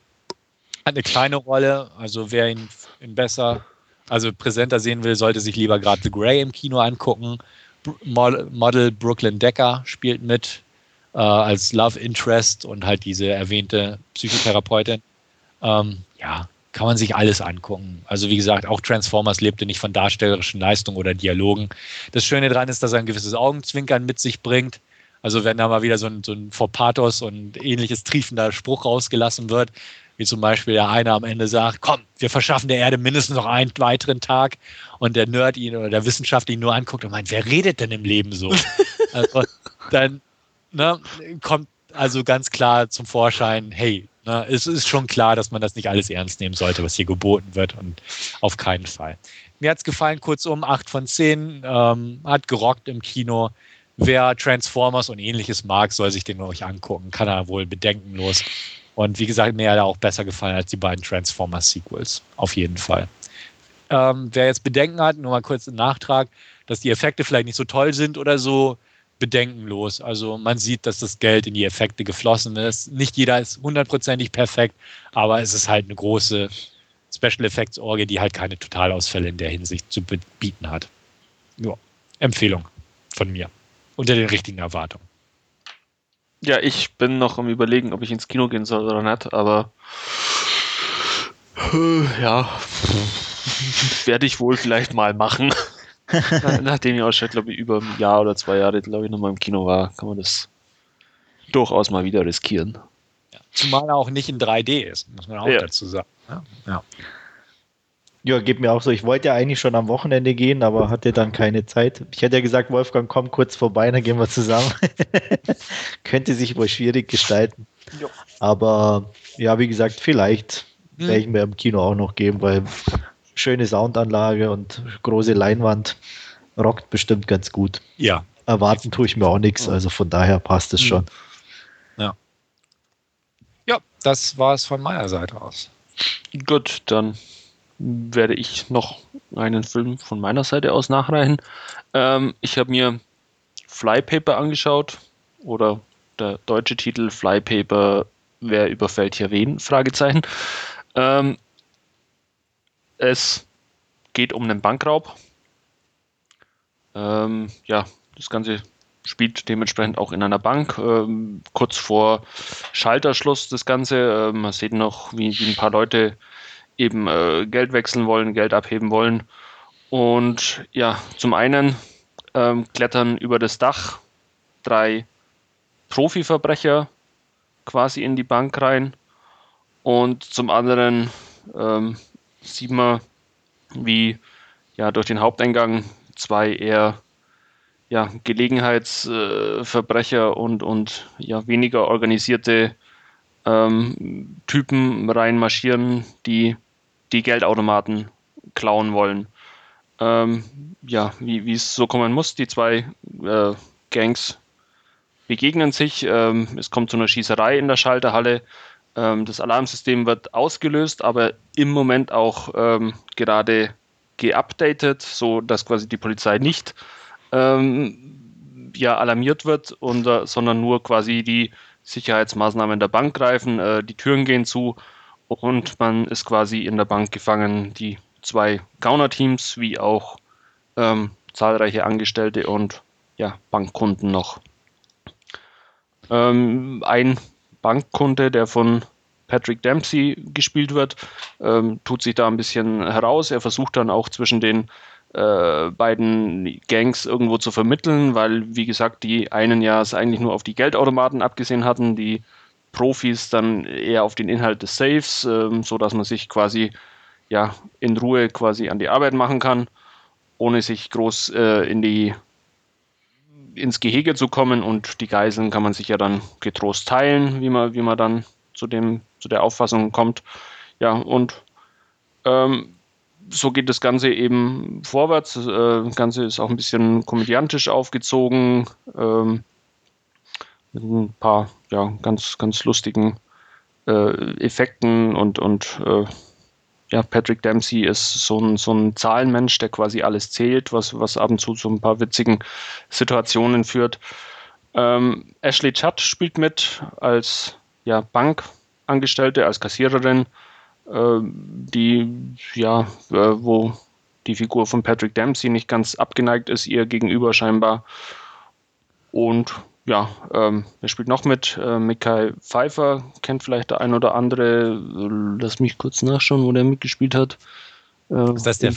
hat eine kleine Rolle, also wer ihn, ihn besser also präsenter sehen will, sollte sich lieber gerade The Grey im Kino angucken. Model Brooklyn Decker spielt mit äh, als Love Interest und halt diese erwähnte Psychotherapeutin. Ähm, ja, kann man sich alles angucken. Also wie gesagt, auch Transformers lebte nicht von darstellerischen Leistungen oder Dialogen. Das Schöne daran ist, dass er ein gewisses Augenzwinkern mit sich bringt. Also wenn da mal wieder so ein, so ein vor Pathos und ähnliches triefender Spruch rausgelassen wird, wie zum Beispiel der eine am Ende sagt, komm, wir verschaffen der Erde mindestens noch einen weiteren Tag und der Nerd ihn oder der Wissenschaftler ihn nur anguckt und meint, wer redet denn im Leben so? [LAUGHS] also, dann ne, kommt also ganz klar zum Vorschein, hey, ne, es ist schon klar, dass man das nicht alles ernst nehmen sollte, was hier geboten wird und auf keinen Fall. Mir hat es gefallen, kurzum, 8 von 10, ähm, hat gerockt im Kino. Wer Transformers und ähnliches mag, soll sich den euch angucken. Kann er wohl bedenkenlos und wie gesagt, mir hat er auch besser gefallen als die beiden Transformers-Sequels. Auf jeden Fall. Ähm, wer jetzt Bedenken hat, nur mal kurz im Nachtrag, dass die Effekte vielleicht nicht so toll sind oder so, bedenkenlos. Also man sieht, dass das Geld in die Effekte geflossen ist. Nicht jeder ist hundertprozentig perfekt, aber es ist halt eine große Special Effects Orgie, die halt keine Totalausfälle in der Hinsicht zu bieten hat. Ja. Empfehlung von mir. Unter den richtigen Erwartungen. Ja, ich bin noch am überlegen, ob ich ins Kino gehen soll oder nicht, aber äh, ja, [LAUGHS] werde ich wohl vielleicht mal machen. [LAUGHS] Nachdem ich auch schon, glaube ich, über ein Jahr oder zwei Jahre, glaube ich, nochmal im Kino war, kann man das durchaus mal wieder riskieren. Ja, zumal er auch nicht in 3D ist, muss man auch ja. dazu sagen. Ja. ja. Ja, geht mir auch so. Ich wollte ja eigentlich schon am Wochenende gehen, aber hatte dann keine Zeit. Ich hätte ja gesagt, Wolfgang, komm kurz vorbei, dann gehen wir zusammen. [LAUGHS] Könnte sich wohl schwierig gestalten. Jo. Aber ja, wie gesagt, vielleicht hm. werde ich mir im Kino auch noch geben, weil schöne Soundanlage und große Leinwand rockt bestimmt ganz gut. Ja. Erwarten tue ich mir auch nichts, also von daher passt es hm. schon. Ja. Ja, das war es von meiner Seite aus. Gut, dann werde ich noch einen Film von meiner Seite aus nachreichen. Ähm, ich habe mir Flypaper angeschaut oder der deutsche Titel Flypaper, wer überfällt hier wen? Fragezeichen. Ähm, es geht um einen Bankraub. Ähm, ja, das Ganze spielt dementsprechend auch in einer Bank. Ähm, kurz vor Schalterschluss das Ganze. Ähm, man sieht noch, wie, wie ein paar Leute eben äh, Geld wechseln wollen, Geld abheben wollen. Und ja, zum einen ähm, klettern über das Dach drei Profiverbrecher quasi in die Bank rein. Und zum anderen ähm, sieht man, wie ja durch den Haupteingang zwei eher ja, Gelegenheitsverbrecher äh, und, und ja, weniger organisierte ähm, Typen reinmarschieren, die die Geldautomaten klauen wollen. Ähm, ja, wie es so kommen muss, die zwei äh, Gangs begegnen sich. Ähm, es kommt zu einer Schießerei in der Schalterhalle. Ähm, das Alarmsystem wird ausgelöst, aber im Moment auch ähm, gerade geupdatet, so dass quasi die Polizei nicht ähm, ja, alarmiert wird, und, äh, sondern nur quasi die Sicherheitsmaßnahmen der Bank greifen. Äh, die Türen gehen zu und man ist quasi in der Bank gefangen. Die zwei Gauner-Teams wie auch ähm, zahlreiche Angestellte und ja, Bankkunden noch. Ähm, ein Bankkunde, der von Patrick Dempsey gespielt wird, ähm, tut sich da ein bisschen heraus. Er versucht dann auch zwischen den äh, beiden Gangs irgendwo zu vermitteln, weil, wie gesagt, die einen ja es eigentlich nur auf die Geldautomaten abgesehen hatten, die Profis dann eher auf den Inhalt des Saves, ähm, so man sich quasi ja in Ruhe quasi an die Arbeit machen kann, ohne sich groß äh, in die ins Gehege zu kommen und die Geiseln kann man sich ja dann getrost teilen, wie man, wie man dann zu dem, zu der Auffassung kommt. Ja, und ähm, so geht das Ganze eben vorwärts. Äh, das Ganze ist auch ein bisschen komödiantisch aufgezogen. Ähm, mit ein paar ja, ganz, ganz lustigen äh, Effekten und, und äh, ja, Patrick Dempsey ist so ein, so ein Zahlenmensch, der quasi alles zählt, was, was ab und zu zu ein paar witzigen Situationen führt. Ähm, Ashley Chudd spielt mit als ja, Bankangestellte, als Kassiererin, äh, die, ja, äh, wo die Figur von Patrick Dempsey nicht ganz abgeneigt ist, ihr gegenüber scheinbar. Und ja, ähm, wer spielt noch mit? Äh, Mikai Pfeiffer kennt vielleicht der ein oder andere. Lass mich kurz nachschauen, wo der mitgespielt hat. Äh, ist das der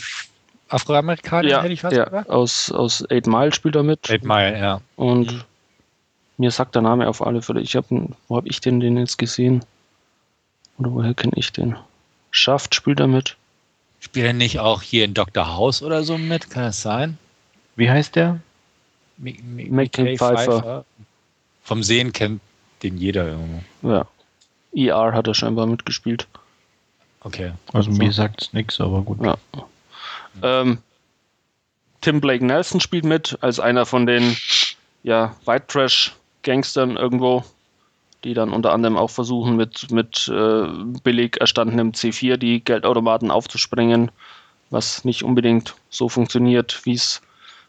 Afroamerikaner, ja, hätte ich fast ja, gesagt? Aus, aus Eight Mile spielt er mit. Eight Mile, ja. Und mhm. mir sagt der Name auf alle Fälle. Ich hab, wo habe ich denn den jetzt gesehen? Oder woher kenne ich den? Schaft spielt er mit. Spielt er nicht auch hier in Dr. House oder so mit? Kann das sein? Wie heißt der? Mickey Pfeiffer. Vom Sehen kennt den jeder irgendwo. Ja. ER hat er scheinbar mitgespielt. Okay. Also mir sagt es nichts, aber gut. Ja. Ähm, Tim Blake Nelson spielt mit als einer von den ja, White Trash Gangstern irgendwo, die dann unter anderem auch versuchen, mit, mit äh, billig erstandenem C4 die Geldautomaten aufzuspringen, was nicht unbedingt so funktioniert, wie es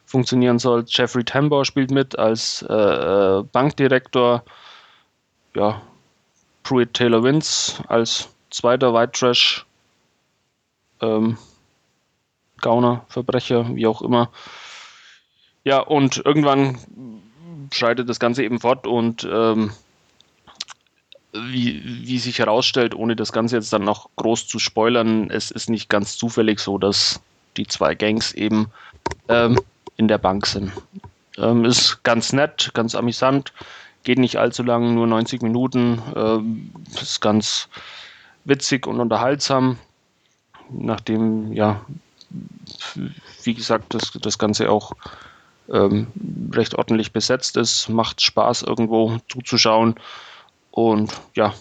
funktionieren soll. Jeffrey Tambor spielt mit als äh, äh, Bankdirektor. Ja, Pruitt Taylor Wins als zweiter White Trash ähm, Gauner, Verbrecher, wie auch immer. Ja, und irgendwann schreitet das Ganze eben fort und ähm, wie, wie sich herausstellt, ohne das Ganze jetzt dann noch groß zu spoilern, es ist nicht ganz zufällig so, dass die zwei Gangs eben ähm, in der Bank sind. Ähm, ist ganz nett, ganz amüsant, geht nicht allzu lang, nur 90 Minuten, ähm, ist ganz witzig und unterhaltsam, nachdem, ja, wie gesagt, das, das Ganze auch ähm, recht ordentlich besetzt ist, macht Spaß irgendwo zuzuschauen. Und ja,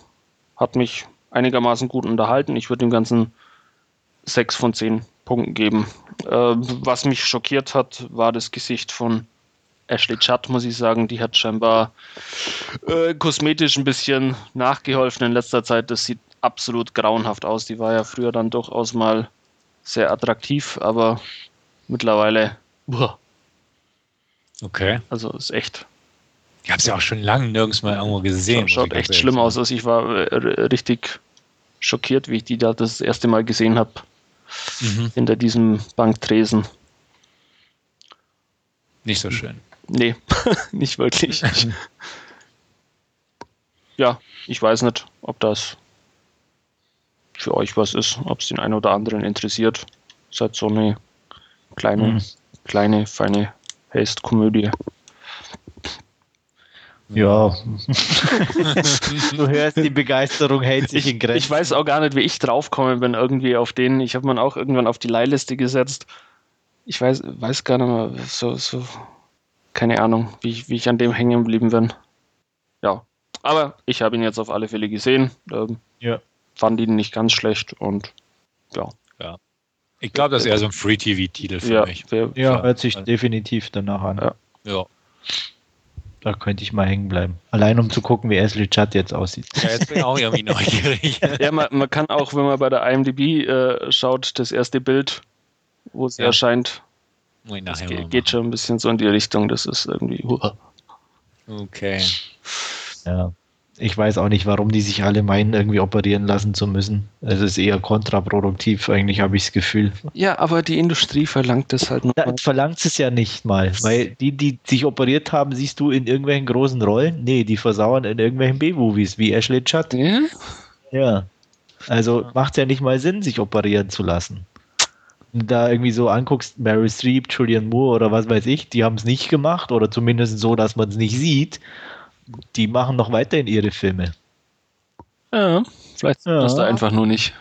hat mich einigermaßen gut unterhalten. Ich würde dem Ganzen 6 von 10 Punkten geben. Äh, was mich schockiert hat, war das Gesicht von Ashley Judd, muss ich sagen. Die hat scheinbar äh, kosmetisch ein bisschen nachgeholfen in letzter Zeit. Das sieht absolut grauenhaft aus. Die war ja früher dann durchaus mal sehr attraktiv, aber mittlerweile. Boah. Okay. Also ist echt ich habe es ja auch schon lange nirgends mal irgendwo gesehen. Schaut, schaut echt schlimm aus. Also ich war äh, richtig schockiert, wie ich die da das erste Mal gesehen habe. Mhm. Hinter diesem Banktresen. Nicht so schön. Nee, [LAUGHS] nicht wirklich. [LAUGHS] ja, ich weiß nicht, ob das für euch was ist, ob es den einen oder anderen interessiert. Seid so eine kleine, mhm. kleine, feine Haste-Komödie. Ja. [LAUGHS] du hörst, die Begeisterung hält sich in Grenzen. Ich weiß auch gar nicht, wie ich draufkomme, wenn irgendwie auf den, ich habe man auch irgendwann auf die Leihliste gesetzt. Ich weiß, weiß gar nicht mehr, so, so, keine Ahnung, wie ich, wie ich an dem hängen geblieben bin. Ja. Aber ich habe ihn jetzt auf alle Fälle gesehen. Ähm, ja. Fand ihn nicht ganz schlecht und ja. Ja. Ich glaube, das ist eher so ein Free-TV-Titel für ja, mich. Ja, hört sich definitiv danach an. Ja. ja. Da könnte ich mal hängen bleiben. Allein um zu gucken, wie Ashley Judd jetzt aussieht. Ja, jetzt bin ich auch irgendwie [LAUGHS] neugierig. ja, man, man, kann auch, wenn man bei der IMDb äh, schaut, das erste Bild, wo es ja. erscheint, das geht, geht schon ein bisschen so in die Richtung. Das ist irgendwie. Uh. Okay. Ja ich weiß auch nicht, warum die sich alle meinen, irgendwie operieren lassen zu müssen. Es ist eher kontraproduktiv, eigentlich habe ich das Gefühl. Ja, aber die Industrie verlangt es halt. Ja, verlangt es ja nicht mal, weil die, die sich operiert haben, siehst du in irgendwelchen großen Rollen? Nee, die versauern in irgendwelchen B-Movies, wie Ashley Judd. Ja? Ja. Also macht es ja nicht mal Sinn, sich operieren zu lassen. Wenn du da irgendwie so anguckst, Mary Streep, Julian Moore oder was weiß ich, die haben es nicht gemacht oder zumindest so, dass man es nicht sieht die machen noch weiterhin ihre Filme. Ja, vielleicht ja. das da einfach nur nicht.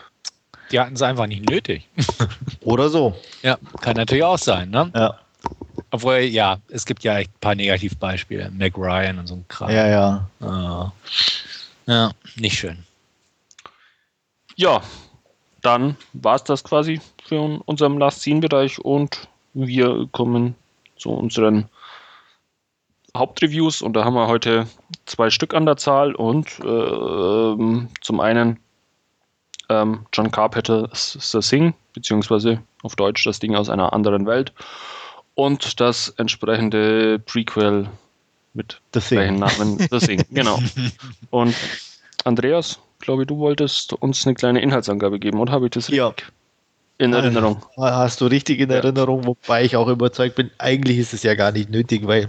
Die hatten es einfach nicht nötig. [LAUGHS] Oder so. Ja, kann natürlich auch sein, ne? Ja. Obwohl, ja, es gibt ja ein paar Negativbeispiele. Mac Ryan und so ein Kram. Ja, ja. Ah. Ja, nicht schön. Ja, dann war es das quasi für unseren Last Scene-Bereich und wir kommen zu unseren Hauptreviews und da haben wir heute zwei Stück an der Zahl und äh, zum einen ähm, John Carpenter's The Thing, beziehungsweise auf Deutsch das Ding aus einer anderen Welt und das entsprechende Prequel mit The Thing. Namen The Thing, [LAUGHS] genau. Und Andreas, glaube ich, du wolltest uns eine kleine Inhaltsangabe geben, oder habe ich das richtig ja. in Erinnerung? Hast du richtig in Erinnerung, wobei ich auch überzeugt bin, eigentlich ist es ja gar nicht nötig, weil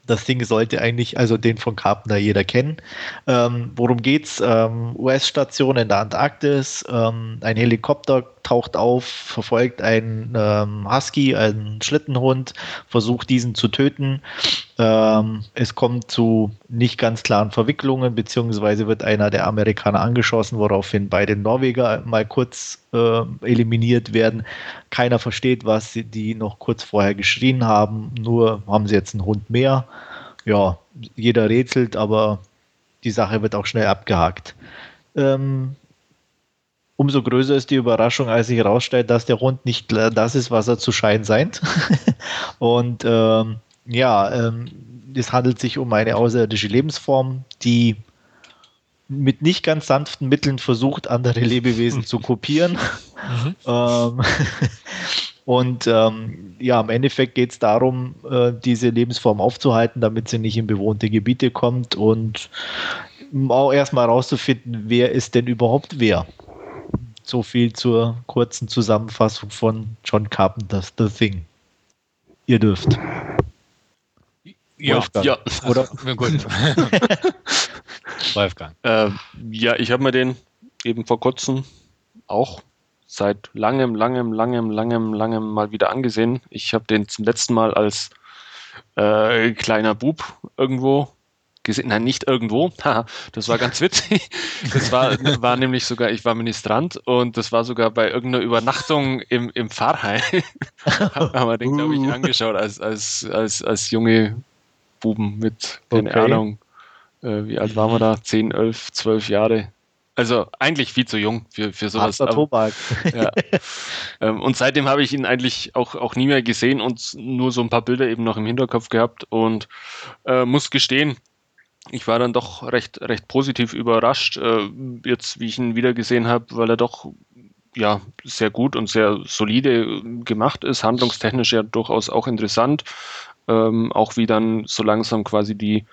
das Ding sollte eigentlich, also den von Carpenter jeder kennen. Ähm, worum geht's? Ähm, US-Station in der Antarktis. Ähm, ein Helikopter taucht auf, verfolgt einen ähm, Husky, einen Schlittenhund, versucht diesen zu töten. Ähm, es kommt zu nicht ganz klaren Verwicklungen, beziehungsweise wird einer der Amerikaner angeschossen, woraufhin beide Norweger mal kurz äh, eliminiert werden. Keiner versteht, was die noch kurz vorher geschrien haben, nur haben sie jetzt einen Hund mehr. Ja, jeder rätselt, aber die Sache wird auch schnell abgehakt. Ähm, umso größer ist die Überraschung, als sich herausstellt, dass der Hund nicht das ist, was er zu scheinen scheint. [LAUGHS] Und ähm, ja, ähm, es handelt sich um eine außerirdische Lebensform, die mit nicht ganz sanften Mitteln versucht, andere Lebewesen zu [LAUGHS] kopieren. Mhm. Ähm, [LAUGHS] und ähm, ja, im Endeffekt geht es darum, äh, diese Lebensform aufzuhalten, damit sie nicht in bewohnte Gebiete kommt und auch erstmal herauszufinden, wer ist denn überhaupt wer. So viel zur kurzen Zusammenfassung von John Carpenter's The Thing. Ihr dürft. Ja, Wolfgang. Ja, Oder? [LAUGHS] Also, gut. [LAUGHS] Wolfgang. äh, ja ich habe mir den eben vor kurzem auch seit langem, langem, langem, langem, langem mal wieder angesehen. Ich habe den zum letzten Mal als äh, kleiner Bub irgendwo gesehen. Nein, nicht irgendwo. Das war ganz witzig. [LAUGHS] Das war, war nämlich sogar, ich war Ministrant und das war sogar bei irgendeiner Übernachtung im, im Pfarrheim. [LAUGHS] haben wir den, glaube ich, Uh. angeschaut als, als, als, als junge Buben mit, keine Okay. Ahnung, äh, wie alt waren wir da? 10, 11, 12 Jahre. Also eigentlich viel zu jung für, für sowas. Harter aber- Tobak. ja. [LAUGHS] ähm, und seitdem habe ich ihn eigentlich auch, auch nie mehr gesehen und nur so ein paar Bilder eben noch im Hinterkopf gehabt und äh, muss gestehen, ich war dann doch recht, recht positiv überrascht, äh, jetzt wie ich ihn wieder gesehen habe, weil er doch ja sehr gut und sehr solide äh, gemacht ist, handlungstechnisch ja durchaus auch interessant, ähm, auch wie dann so langsam quasi die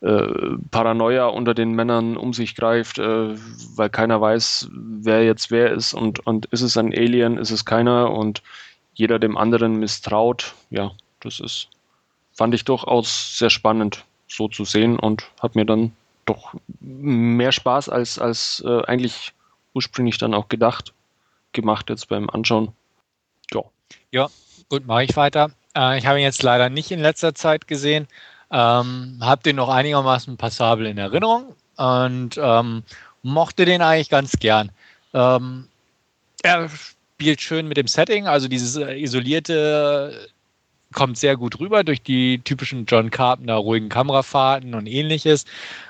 äh, Paranoia unter den Männern um sich greift, äh, weil keiner weiß, wer jetzt wer ist und, und ist es ein Alien, ist es keiner und jeder dem anderen misstraut. Ja, das ist, fand ich durchaus sehr spannend so zu sehen und hat mir dann doch mehr Spaß als, als äh, eigentlich ursprünglich dann auch gedacht gemacht jetzt beim Anschauen. Ja, Gut, mache ich weiter. Äh, ich habe ihn jetzt leider nicht in letzter Zeit gesehen. Ähm, habe den noch einigermaßen passabel in Erinnerung und ähm, mochte den eigentlich ganz gern. Ähm, er spielt schön mit dem Setting, also dieses äh, isolierte kommt sehr gut rüber durch die typischen John Carpenter ruhigen Kamerafahrten und ähnliches.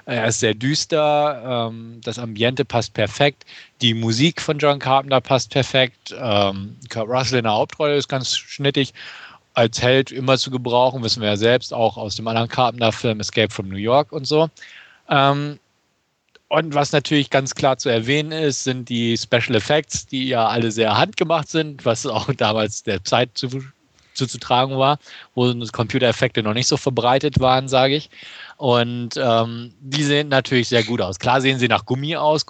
Er ist sehr düster, ähm, das Ambiente passt perfekt, die Musik von John Carpenter passt perfekt, ähm, Kurt Russell in der Hauptrolle ist ganz schnittig. Als Held immer zu gebrauchen, wissen wir ja selbst, auch aus dem anderen Carpenter-Film Escape from New York und so. Ähm, und was natürlich ganz klar zu erwähnen ist, sind die Special Effects, die ja alle sehr handgemacht sind, was auch [LAUGHS] damals der Zeit zu, zuzutragen war, wo Computereffekte noch nicht so verbreitet waren, sage ich. Und ähm, die sehen natürlich sehr gut aus. Klar sehen sie nach Gummi aus,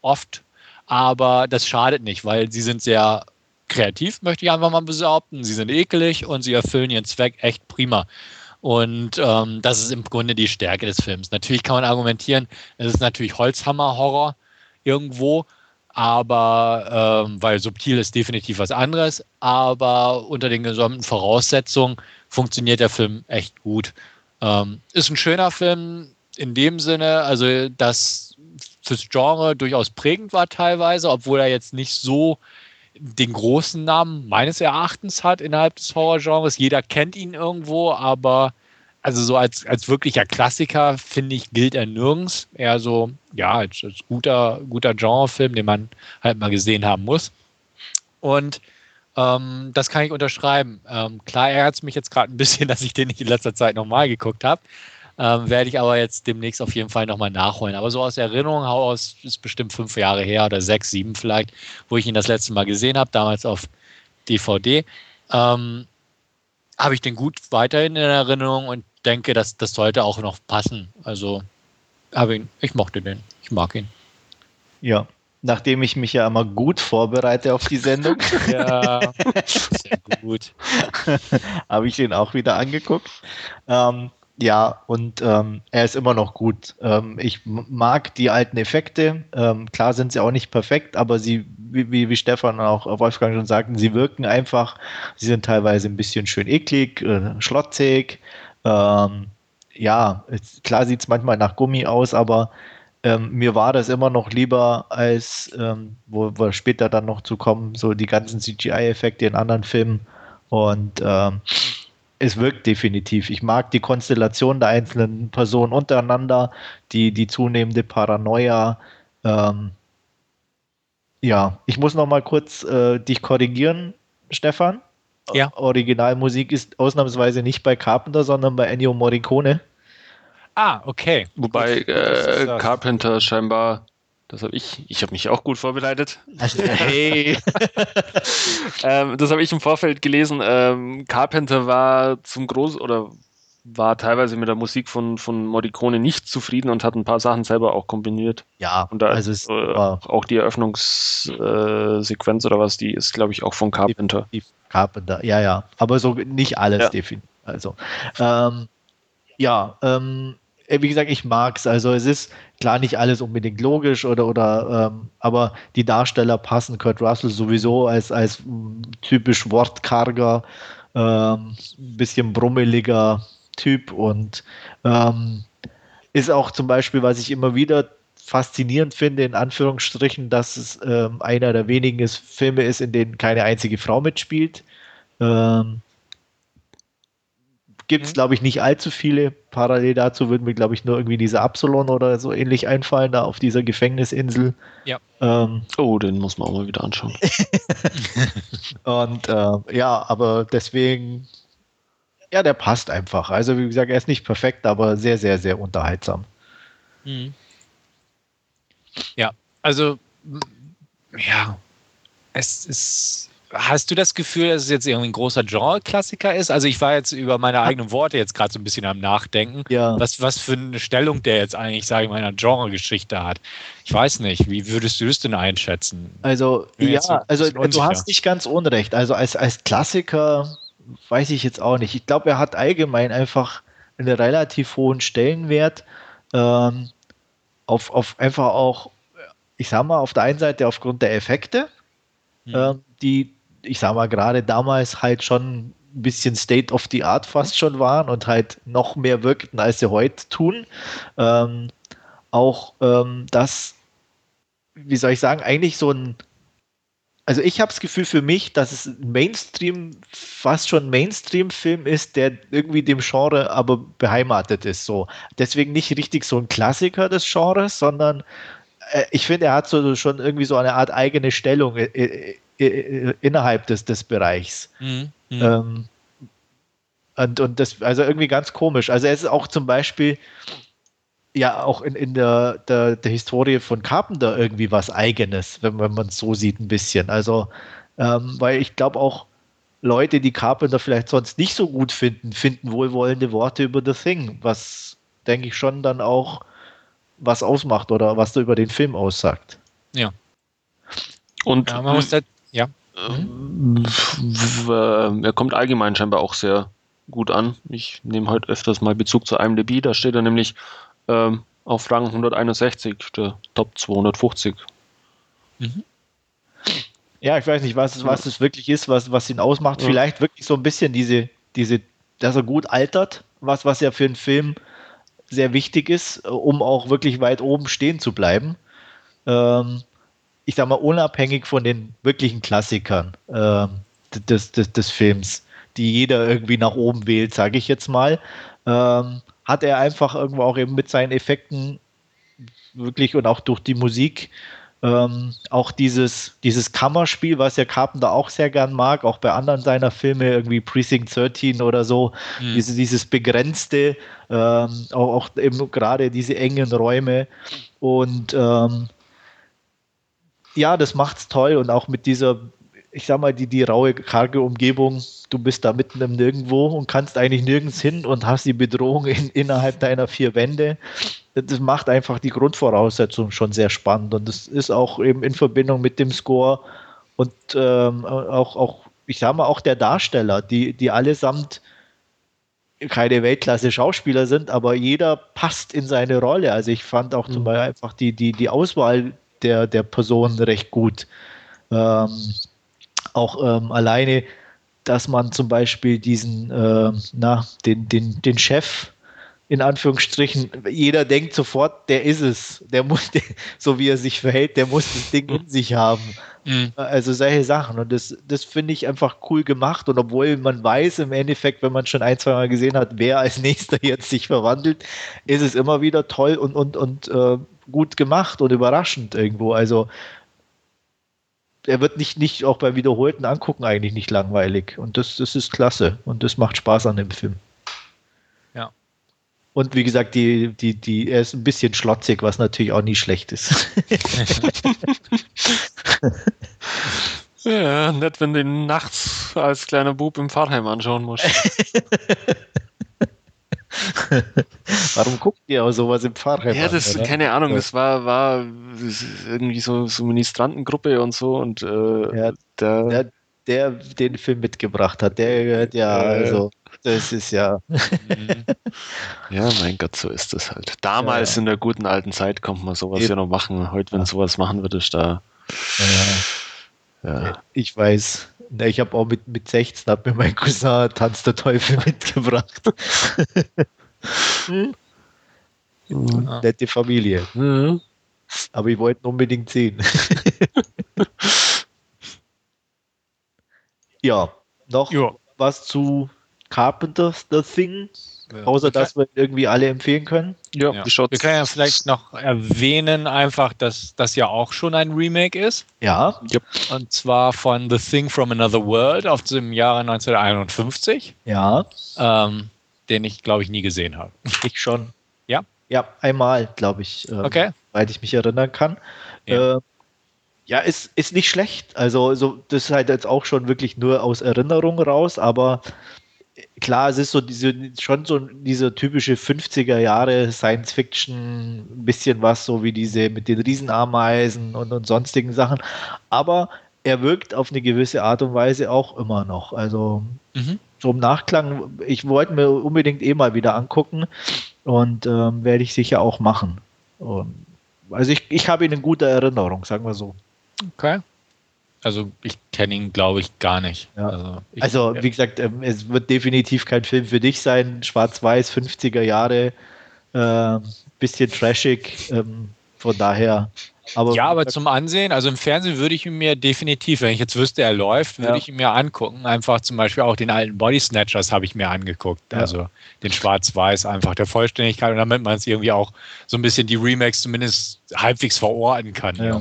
oft, aber das schadet nicht, weil sie sind sehr kreativ, möchte ich einfach mal behaupten. Sie sind ekelig und sie erfüllen ihren Zweck echt prima. Und ähm, das ist im Grunde die Stärke des Films. Natürlich kann man argumentieren, es ist natürlich Holzhammer-Horror irgendwo, aber ähm, weil subtil ist definitiv was anderes, aber unter den gesamten Voraussetzungen funktioniert der Film echt gut. Ähm, ist ein schöner Film in dem Sinne, also dass fürs Genre durchaus prägend war teilweise, obwohl er jetzt nicht so den großen Namen meines Erachtens hat innerhalb des Horrorgenres. Jeder kennt ihn irgendwo, aber also so als, als wirklicher Klassiker, finde ich, gilt er nirgends. Eher so, ja, als, als guter, guter Genrefilm, den man halt mal gesehen haben muss. Und ähm, das kann ich unterschreiben. Ähm, klar ärgert es mich jetzt gerade ein bisschen, [LAUGHS] dass ich den nicht in letzter Zeit nochmal geguckt habe. Ähm, werde ich aber jetzt demnächst auf jeden Fall nochmal nachholen. Aber so aus Erinnerung aus ist bestimmt fünf Jahre her oder sechs, sieben vielleicht, wo ich ihn das letzte Mal gesehen habe, damals auf DVD. Ähm, habe ich den gut weiterhin in Erinnerung und denke, dass das sollte auch noch passen. Also habe ihn, ich mochte den, ich mag ihn. Ja, nachdem ich mich ja immer gut vorbereite auf die Sendung, [LAUGHS] Ja, [LAUGHS] sehr gut. habe ich den auch wieder angeguckt. Ähm, ja, und ähm, er ist immer noch gut. Ähm, ich mag die alten Effekte. Ähm, klar sind sie auch nicht perfekt, aber sie, wie, wie, wie Stefan und auch Wolfgang schon sagten, sie wirken einfach. Sie sind teilweise ein bisschen schön eklig, äh, schlotzig. Ähm, ja, es, klar sieht es manchmal nach Gummi aus, aber ähm, mir war das immer noch lieber als, ähm, wo wir später dann noch zu kommen, so die ganzen CGI-Effekte in anderen Filmen. Und ähm, es wirkt definitiv. Ich mag die Konstellation der einzelnen Personen untereinander, die, die zunehmende Paranoia. Ähm, ja, ich muss noch mal kurz äh, dich korrigieren, Stefan. Ja. Originalmusik ist ausnahmsweise nicht bei Carpenter, sondern bei Ennio Morricone. Ah, okay. Wobei äh. Carpenter scheinbar, das habe ich, ich habe mich auch gut vorbereitet. [LAUGHS] hey. [LAUGHS] ähm, das habe ich im Vorfeld gelesen. Ähm, Carpenter war zum Groß oder war teilweise mit der Musik von, von Morricone nicht zufrieden und hat ein paar Sachen selber auch kombiniert. Ja, Und da also es äh, auch die Eröffnungssequenz oder was, die ist, glaube ich, auch von Carpenter. Carpenter, ja, ja. Aber so nicht alles Ja. definitiv. Also, ähm, Ja, ähm, äh, wie gesagt, ich mag es. Also es ist klar nicht alles unbedingt logisch oder oder ähm, aber die Darsteller passen. Kurt Russell sowieso als als typisch wortkarger, ähm, bisschen brummeliger Typ und ähm, ist auch zum Beispiel, was ich immer wieder faszinierend finde, in Anführungsstrichen, dass es ähm, einer der wenigen ist, Filme ist, in denen keine einzige Frau mitspielt. Ähm, Gibt es, mhm. glaube ich, nicht allzu viele. Parallel dazu würden mir, glaube ich, nur irgendwie diese Absalon oder so ähnlich einfallen, da auf dieser Gefängnisinsel. Ja. Ähm, oh, den muss man auch mal wieder anschauen. [LAUGHS] und äh, ja, aber deswegen, ja, der passt einfach. Also, wie gesagt, er ist nicht perfekt, aber sehr, sehr, sehr unterhaltsam. Mhm. Ja, also, ja, es ist Hast du das Gefühl, dass es jetzt irgendwie ein großer Genre-Klassiker ist? Also ich war jetzt über meine eigenen Worte jetzt gerade so ein bisschen am Nachdenken, ja. was, was für eine Stellung der jetzt eigentlich, sage ich mal, in einer Genre-Geschichte hat. Ich weiß nicht, wie würdest du es denn einschätzen? Also ja, so also du hast nicht ganz unrecht. Also als, als Klassiker weiß ich jetzt auch nicht. Ich glaube, er hat allgemein einfach einen relativ hohen Stellenwert. Ähm, auf, auf einfach auch, ich sag mal, auf der einen Seite aufgrund der Effekte, hm. ähm, die ich sag mal, gerade damals halt schon ein bisschen State of the Art fast schon waren und halt noch mehr wirkten, als sie heute tun. Ähm, auch ähm, das, wie soll ich sagen, eigentlich so ein, also ich habe das Gefühl für mich, dass es ein Mainstream, fast schon Mainstream-Film ist, der irgendwie dem Genre aber beheimatet ist. So. Deswegen nicht richtig so ein Klassiker des Genres, sondern äh, ich finde, er hat so schon irgendwie so eine Art eigene Stellung äh, äh, innerhalb des, des Bereichs. Mhm. Mhm. Ähm, und, und das, also irgendwie ganz komisch. Also es ist auch zum Beispiel ja auch in, in der, der, der Historie von Carpenter irgendwie was Eigenes, wenn, wenn man es so sieht, ein bisschen. Also, ähm, weil ich glaube auch Leute, die Carpenter vielleicht sonst nicht so gut finden, finden wohlwollende Worte über The Thing, was denke ich schon dann auch was ausmacht oder was da über den Film aussagt. Ja. Und ja, man muss da ja. Mhm. Er kommt allgemein scheinbar auch sehr gut an. Ich nehme heute öfters mal Bezug zu IMDb. Da steht er nämlich ähm, auf Rang 161, der Top 250. Mhm. Ja, ich weiß nicht, was, was es wirklich ist, was, was ihn ausmacht. Ja. Vielleicht wirklich so ein bisschen diese, diese, dass er gut altert, was, was ja für einen Film sehr wichtig ist, um auch wirklich weit oben stehen zu bleiben. Ähm, ich sag mal, unabhängig von den wirklichen Klassikern äh, des, des, des Films, die jeder irgendwie nach oben wählt, sage ich jetzt mal, ähm, hat er einfach irgendwo auch eben mit seinen Effekten wirklich und auch durch die Musik ähm, auch dieses, dieses Kammerspiel, was ja Carpenter auch sehr gern mag, auch bei anderen seiner Filme, irgendwie Precinct 13 oder so, mhm. diese, dieses begrenzte, ähm, auch, auch, eben gerade diese engen Räume und ähm, ja, das macht's toll und auch mit dieser, ich sag mal, die, die raue, karge Umgebung, du bist da mitten im Nirgendwo und kannst eigentlich nirgends hin und hast die Bedrohung in, innerhalb deiner vier Wände. Das macht einfach die Grundvoraussetzung schon sehr spannend und das ist auch eben in Verbindung mit dem Score und ähm, auch, auch, ich sag mal, auch der Darsteller, die, die allesamt keine Weltklasse-Schauspieler sind, aber jeder passt in seine Rolle. Also ich fand auch zum mhm. Beispiel einfach die, die, die Auswahl der, der Person recht gut. Ähm, auch ähm, alleine, dass man zum Beispiel diesen, äh, na, den, den, den Chef, in Anführungsstrichen, jeder denkt sofort, der ist es. Der muss, der, so wie er sich verhält, der muss das Ding in sich haben. Mhm. Also solche Sachen. Und das, das finde ich einfach cool gemacht. Und obwohl man weiß im Endeffekt, wenn man schon ein, zwei Mal gesehen hat, wer als nächster [LAUGHS] jetzt sich verwandelt, ist es immer wieder toll und, und, und äh, gut gemacht und überraschend irgendwo. Also er wird nicht, nicht auch beim wiederholten Angucken eigentlich nicht langweilig. Und das, das ist klasse. Und das macht Spaß an dem Film. Und wie gesagt, die, die, die, er ist ein bisschen schlotzig, was natürlich auch nie schlecht ist. [LAUGHS] ja, nett, wenn du ihn nachts als kleiner Bub im Fahrheim anschauen musst. [LAUGHS] Warum guckt ihr auch sowas im Fahrrad? Ja, das, an, keine Ahnung, das war, war irgendwie so, so Ministrantengruppe und so und äh, ja, der, der, der, den Film mitgebracht hat, der gehört ja, äh, also. Das ist ja. Mhm. ja, mein Gott, so ist das halt. Damals ja. in der guten alten Zeit konnte man sowas Eben. ja noch machen. Heute, wenn ja. sowas machen würde, ist da. Ja. Ich weiß. Ich habe auch mit, mit 16 hat mir mein Cousin Tanz der Teufel [LAUGHS] mitgebracht. hm? Nette Familie. Mhm. Aber ich wollte unbedingt sehen. [LAUGHS] ja, noch jo. was zu Carpenter's The Thing? Ja. Außer, dass wir irgendwie alle empfehlen können. Ja, ja. Wir können ja vielleicht noch erwähnen, einfach, dass das ja auch schon ein Remake ist. Ja. Und zwar von The Thing from Another World aus dem Jahre 1951. Ja. Ähm, den ich, glaube ich, nie gesehen habe. Ich schon. Ja? Ja, einmal, glaube ich. Ähm, okay. Weil ich mich erinnern kann. Ja. Äh, ja, ist, ist nicht schlecht. Also, so, das ist halt jetzt auch schon wirklich nur aus Erinnerung raus, aber klar, es ist so diese, schon so diese typische 50er Jahre Science Fiction, ein bisschen was so wie diese mit den Riesenameisen und, und sonstigen Sachen. Aber er wirkt auf eine gewisse Art und Weise auch immer noch. Also mhm. so im Nachklang, ich wollte mir unbedingt eh mal wieder angucken und ähm, werde ich sicher auch machen. Und, also ich, ich habe ihn in guter Erinnerung, sagen wir so. Okay. Also ich kenne ihn, glaube ich, gar nicht. Ja. Also, ich, also, wie gesagt, ähm, es wird definitiv kein Film für dich sein. Schwarz-Weiß, 50er Jahre, äh, bisschen trashig. Ähm, von daher aber ja, aber zum Ansehen, also im Fernsehen würde ich ihn mir definitiv, wenn ich jetzt wüsste, er läuft, würde ja. ich ihn mir angucken. Einfach zum Beispiel auch den alten Body Snatchers habe ich mir angeguckt. Ja. Also den Schwarz-Weiß, einfach der Vollständigkeit und damit man es irgendwie auch so ein bisschen die Remakes zumindest halbwegs verorten kann. Ja.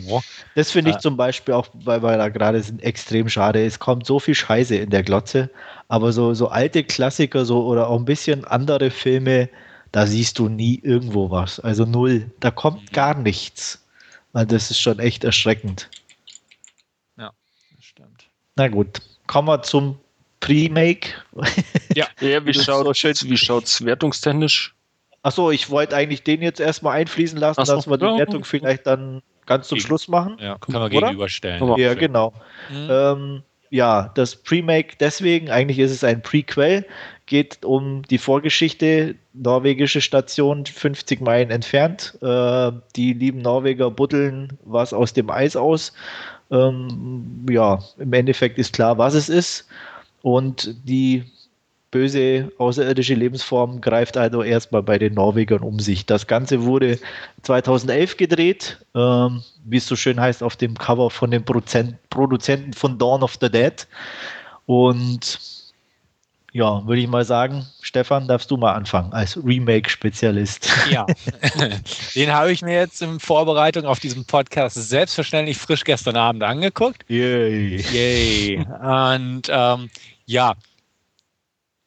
Das finde ich zum Beispiel auch, weil wir da gerade sind, extrem schade. Es kommt so viel Scheiße in der Glotze, aber so, so alte Klassiker so oder auch ein bisschen andere Filme, da siehst du nie irgendwo was. Also null. Da kommt mhm. gar nichts. Also das ist schon echt erschreckend. Ja, das stimmt. Na gut, kommen wir zum Pre-Make. Ja, [LAUGHS] ja wie schaut es wertungstechnisch? Achso, ich wollte eigentlich den jetzt erstmal einfließen lassen, so, dass wir die. Wertung vielleicht dann ganz zum Schluss machen. Ja, können wir gegenüberstellen. Ja, genau. Mhm. Ähm, ja, das Pre-Make deswegen, eigentlich ist es ein Prequel, geht um die Vorgeschichte, norwegische Station 50 Meilen entfernt. Äh, die lieben Norweger buddeln was aus dem Eis aus. Ähm, ja, im Endeffekt ist klar, was es ist. Und die böse außerirdische Lebensform greift also erstmal bei den Norwegern um sich. Das Ganze wurde 2011 gedreht, ähm, wie es so schön heißt, auf dem Cover von den Produzenten von Dawn of the Dead. Und ja, würde ich mal sagen, Stefan, darfst du mal anfangen als Remake-Spezialist. Ja, [LAUGHS] den habe ich mir jetzt in Vorbereitung auf diesen Podcast selbstverständlich frisch gestern Abend angeguckt. Yay. Yay. Und ähm, ja,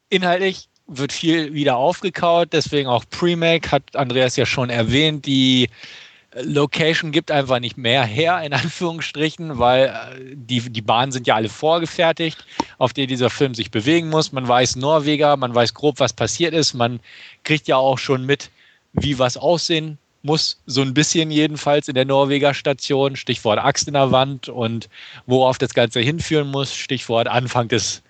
inhaltlich wird viel wieder aufgekaut, deswegen auch Pre-Make, hat Andreas ja schon erwähnt, die Location gibt einfach nicht mehr her, in [LAUGHS] Anführungsstrichen, weil äh, die, die Bahnen sind ja alle vorgefertigt, auf denen dieser Film sich bewegen muss. Man weiß Norweger, man weiß grob, was passiert ist. Man kriegt ja auch schon mit, wie was aussehen muss, so ein bisschen jedenfalls in der Norweger Station. Stichwort Axt in der Wand und worauf das Ganze hinführen muss. Stichwort Anfang des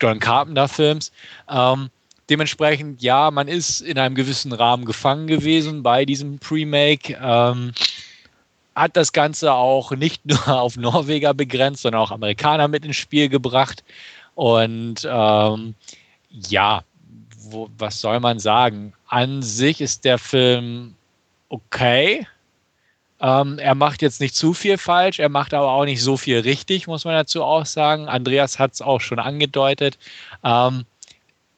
John Carpenter-Films. Ähm, Dementsprechend, ja, man ist in einem gewissen Rahmen gefangen gewesen bei diesem Pre-Make. Ähm, hat das Ganze auch nicht [LAUGHS] nur auf Norweger begrenzt, sondern auch Amerikaner mit ins Spiel gebracht. Und ähm, ja, wo, was soll man sagen? An sich ist der Film okay. Ähm, er macht jetzt nicht zu viel falsch, er macht aber auch nicht so viel richtig, muss man dazu auch sagen. Andreas hat es auch schon angedeutet. Ähm,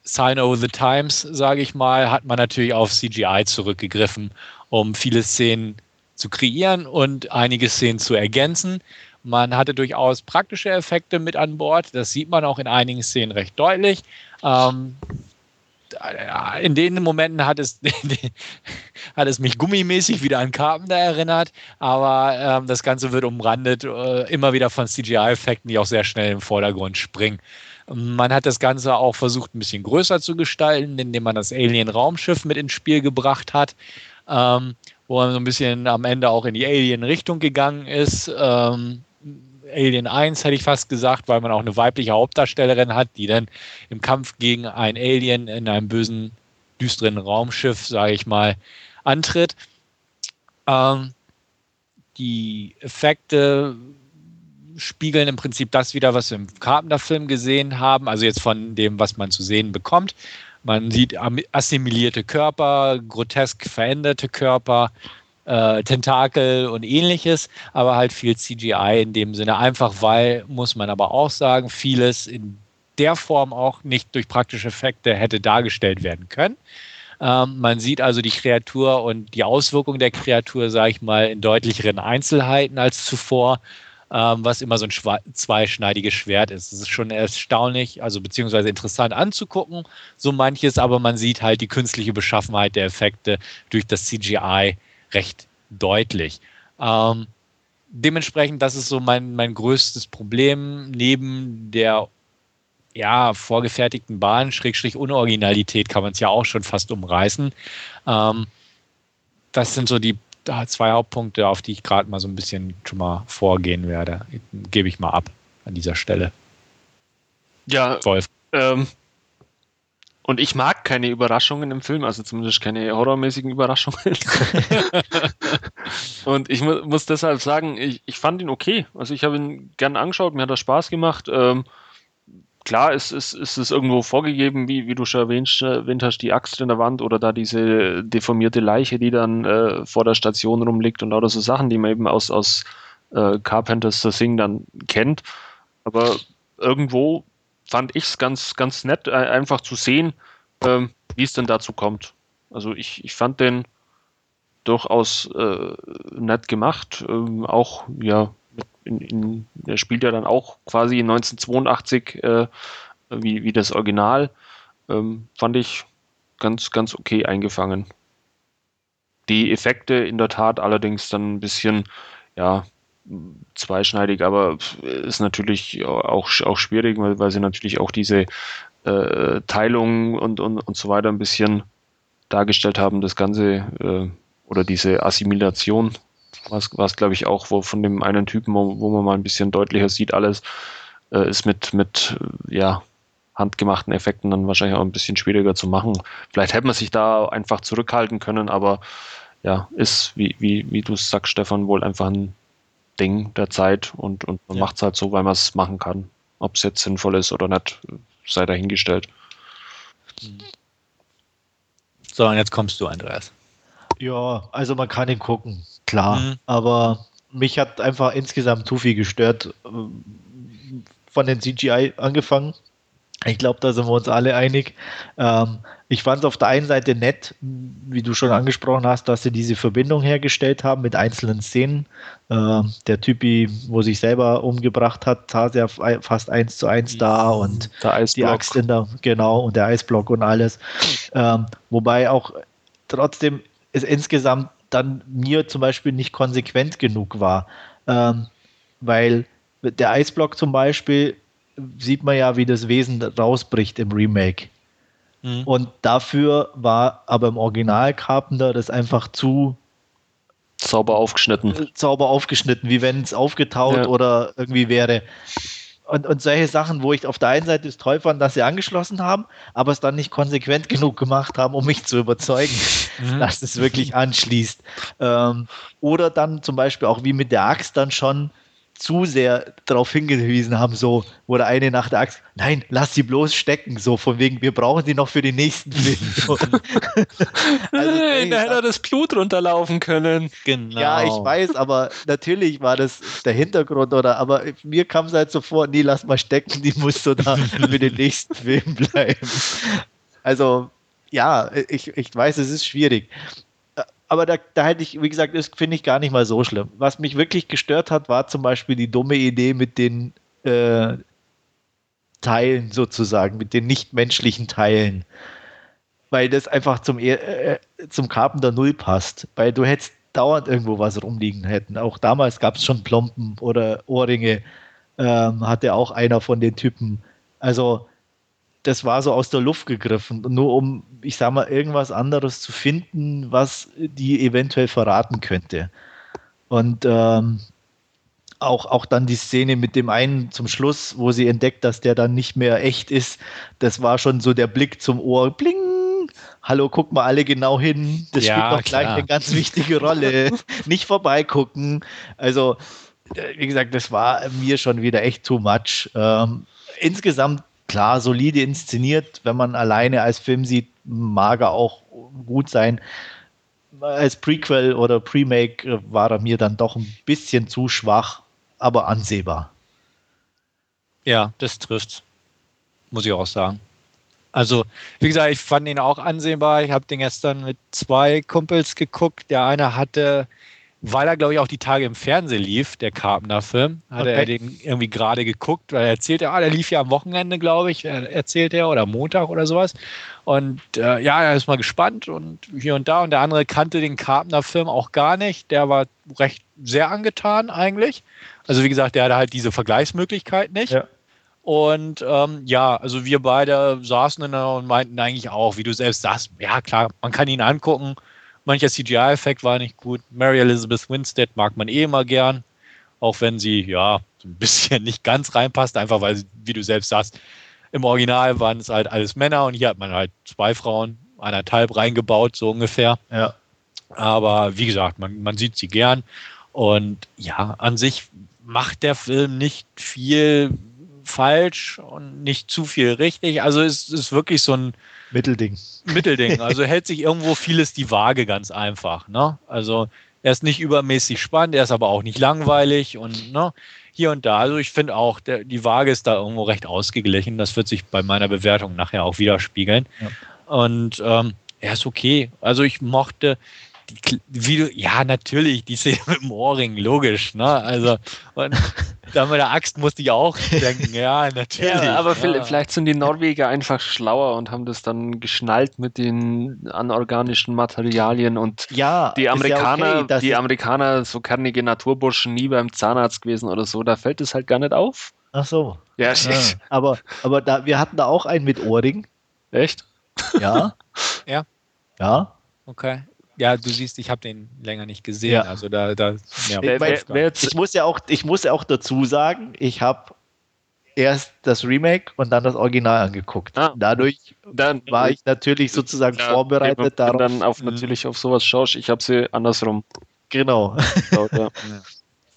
Sign of the Times, sage ich mal, hat man natürlich auf CGI zurückgegriffen, um viele Szenen zu kreieren und einige Szenen zu ergänzen. Man hatte durchaus praktische Effekte mit an Bord. Das sieht man auch in einigen Szenen recht deutlich. Ähm, in den Momenten hat es, [LAUGHS] hat es mich gummimäßig wieder an Carpenter erinnert, aber ähm, das Ganze wird umrandet äh, immer wieder von CGI-Effekten, die auch sehr schnell im Vordergrund springen. Man hat das Ganze auch versucht, ein bisschen größer zu gestalten, indem man das Alien-Raumschiff mit ins Spiel gebracht hat, ähm, wo man so ein bisschen am Ende auch in die Alien-Richtung gegangen ist. Ähm, Alien 1, hätte ich fast gesagt, weil man auch eine weibliche Hauptdarstellerin hat, die dann im Kampf gegen ein Alien in einem bösen, düsteren Raumschiff, sage ich mal, antritt. Ähm, die Effekte spiegeln im Prinzip das wieder, was wir im Carpenter-Film gesehen haben, also jetzt von dem, was man zu sehen bekommt. Man sieht assimilierte Körper, grotesk veränderte Körper, äh, Tentakel und ähnliches, aber halt viel CGI in dem Sinne. Einfach weil, muss man aber auch sagen, vieles in der Form auch nicht durch praktische Effekte hätte dargestellt werden können. Ähm, man sieht also die Kreatur und die Auswirkungen der Kreatur, sage ich mal, in deutlicheren Einzelheiten als zuvor, ähm, was immer so ein zweischneidiges Schwert ist. Es ist schon erstaunlich, also beziehungsweise interessant anzugucken, so manches, aber man sieht halt die künstliche Beschaffenheit der Effekte durch das CGI recht deutlich. Ähm, dementsprechend, das ist so mein, mein größtes Problem neben der ja, vorgefertigten Bahn, Schrägstrich Unoriginalität kann man es ja auch schon fast umreißen. Ähm, das sind so die zwei Hauptpunkte, auf die ich gerade mal so ein bisschen schon mal vorgehen werde. Gebe ich mal ab an dieser Stelle. Ja, Wolf. Ähm, und ich mag keine Überraschungen im Film, also zumindest keine horrormäßigen Überraschungen. [LAUGHS] und ich mu muss deshalb sagen, ich, ich fand ihn okay. Also ich habe ihn gern angeschaut, mir hat er Spaß gemacht. Ähm, klar ist, ist, ist es irgendwo vorgegeben, wie, wie du schon erwähnt, erwähnt hast, die Axt in der Wand oder da diese deformierte Leiche, die dann äh, vor der Station rumliegt und oder so Sachen, die man eben aus, aus äh, Carpenters The Thing dann kennt. Aber irgendwo fand ich es ganz, ganz nett, äh, einfach zu sehen, ähm, wie es denn dazu kommt. Also ich, ich fand den durchaus äh, nett gemacht. Ähm, auch, ja, in, in, er spielt ja dann auch quasi 1982 äh, wie, wie das Original. Ähm, fand ich ganz, ganz okay eingefangen. Die Effekte in der Tat allerdings dann ein bisschen, ja, zweischneidig, aber ist natürlich auch, auch schwierig, weil, weil sie natürlich auch diese äh, Teilung und, und, und so weiter ein bisschen dargestellt haben, das Ganze äh, oder diese Assimilation, was, was glaube ich auch, wo von dem einen Typen, wo, wo man mal ein bisschen deutlicher sieht, alles äh, ist mit, mit ja, handgemachten Effekten dann wahrscheinlich auch ein bisschen schwieriger zu machen. Vielleicht hätte man sich da einfach zurückhalten können, aber ja, ist, wie, wie, wie du sagst, Stefan, wohl einfach ein Ding der Zeit und, und man ja. macht es halt so, weil man es machen kann. Ob es jetzt sinnvoll ist oder nicht, sei dahingestellt. So, und jetzt kommst du, Andreas. Ja, also man kann ihn gucken, klar. Mhm. Aber mich hat einfach insgesamt zu viel gestört. Von den CGI angefangen. Ich glaube, da sind wir uns alle einig. Ähm, ich fand es auf der einen Seite nett, wie du schon angesprochen hast, dass sie diese Verbindung hergestellt haben mit einzelnen Szenen. Ähm, der Typi, wo sich selber umgebracht hat, saß ja fast eins zu eins da und die Axt in der, genau, und der Eisblock und alles. Ähm, wobei auch trotzdem es insgesamt dann mir zum Beispiel nicht konsequent genug war. Ähm, weil der Eisblock zum Beispiel sieht man ja, wie das Wesen rausbricht im Remake. Mhm. Und dafür war aber im Original Carpenter das einfach zu sauber aufgeschnitten. Sauber aufgeschnitten, wie wenn es aufgetaut ja. oder irgendwie wäre. Und, und solche Sachen, wo ich auf der einen Seite es toll fand, dass sie angeschlossen haben, aber es dann nicht konsequent genug gemacht haben, um mich zu überzeugen, [LAUGHS] mhm. dass es wirklich anschließt. Ähm, oder dann zum Beispiel auch wie mit der Axt dann schon zu sehr darauf hingewiesen haben, so, wo der eine nach der Axt, nein, lass sie bloß stecken, so von wegen, wir brauchen sie noch für den nächsten Film. [LAUGHS] also, ey, da hätte er das Blut runterlaufen können. Genau. Ja, ich weiß, aber natürlich war das der Hintergrund, oder, aber mir kam es halt so vor, nee, lass mal stecken, die muss so da für den nächsten Film bleiben. Also, ja, ich, ich weiß, es ist schwierig aber da, da hätte ich, wie gesagt, das finde ich gar nicht mal so schlimm. Was mich wirklich gestört hat, war zum Beispiel die dumme Idee mit den äh, Teilen sozusagen, mit den nichtmenschlichen Teilen. Weil das einfach zum, äh, zum Carpenter Null passt. Weil du hättest dauernd irgendwo was rumliegen hätten. Auch damals gab es schon Plomben oder Ohrringe. Ähm, hatte auch einer von den Typen. Also das war so aus der Luft gegriffen, nur um, ich sag mal, irgendwas anderes zu finden, was die eventuell verraten könnte. Und ähm, auch, auch dann die Szene mit dem einen zum Schluss, wo sie entdeckt, dass der dann nicht mehr echt ist, das war schon so der Blick zum Ohr. Bling! Hallo, guck mal alle genau hin. Das Ja, spielt doch gleich eine ganz wichtige Rolle. [LAUGHS] nicht vorbeigucken. Also, äh, wie gesagt, das war mir schon wieder echt too much. Ähm, insgesamt, klar, solide inszeniert. Wenn man alleine als Film sieht, mag er auch gut sein als Prequel oder Premake äh, war er mir dann doch ein bisschen zu schwach, aber ansehbar. Ja, das trifft. Muss ich auch sagen. Also, wie gesagt, ich fand ihn auch ansehbar. Ich habe den gestern mit zwei Kumpels geguckt. Der eine hatte, weil er, glaube ich, auch die Tage im Fernsehen lief, der Carpenter-Film, hatte Okay. er den irgendwie gerade geguckt, weil er erzählte, ah, der lief ja am Wochenende, glaube ich, äh, erzählt er, oder Montag oder sowas. Und äh, ja, er ist mal gespannt und hier und da. Und der andere kannte den Carpenter-Film auch gar nicht. Der war recht sehr angetan eigentlich. Also, wie gesagt, der hatte halt diese Vergleichsmöglichkeit nicht. Ja. Und ähm, ja, also wir beide saßen der und meinten eigentlich auch, wie du selbst sagst, ja klar, man kann ihn angucken. Mancher CGI-Effekt war nicht gut. Mary Elizabeth Winstead mag man eh immer gern, auch wenn sie ja so ein bisschen [LAUGHS] nicht ganz reinpasst, einfach weil, wie du selbst sagst, im Original waren es halt alles Männer und hier hat man halt zwei Frauen, anderthalb reingebaut, so ungefähr. Ja. Aber wie gesagt, man, man sieht sie gern. Und ja, an sich macht der Film nicht viel falsch und nicht zu viel richtig. Also es ist wirklich so ein Mittelding. Mittelding. [LAUGHS] Also hält sich irgendwo vieles die Waage ganz einfach. Ne? Also er ist nicht übermäßig spannend, er ist aber auch nicht langweilig und ne, hier und da. Also ich finde auch, der, die Waage ist da irgendwo recht ausgeglichen. Das wird sich bei meiner Bewertung nachher auch widerspiegeln. Ja. Und ähm, er ist okay. Also ich mochte die, wie du, ja, natürlich, die Szene mit dem Ohrring, logisch, ne? Also, und [LAUGHS] da mit der Axt musste ich auch denken, ja, [LAUGHS] natürlich. Ja, aber ja. viel- vielleicht sind die Norweger einfach schlauer und haben das dann geschnallt mit den anorganischen Materialien und Ja, die Amerikaner, ja okay, die Amerikaner, so kernige Naturburschen, nie beim Zahnarzt gewesen oder so, da fällt es halt gar nicht auf. Ach so. Ja, Ja. Aber, aber da, wir hatten da auch einen mit Ohrring. echt? Ja. [LAUGHS] Ja. Ja. Okay. Ja, du siehst, ich habe den länger nicht gesehen. Ja. Also da, da ja, Wer- wer- wer jetzt- Ich muss ja auch, ich muss ja auch dazu sagen, ich habe erst das Remake und dann das Original angeguckt. Ah. Dadurch Dann war ich natürlich sozusagen Ja, vorbereitet wenn du darauf. dann auf, Mhm. natürlich auf sowas schaust. Ich habe sie andersrum Genau. ja.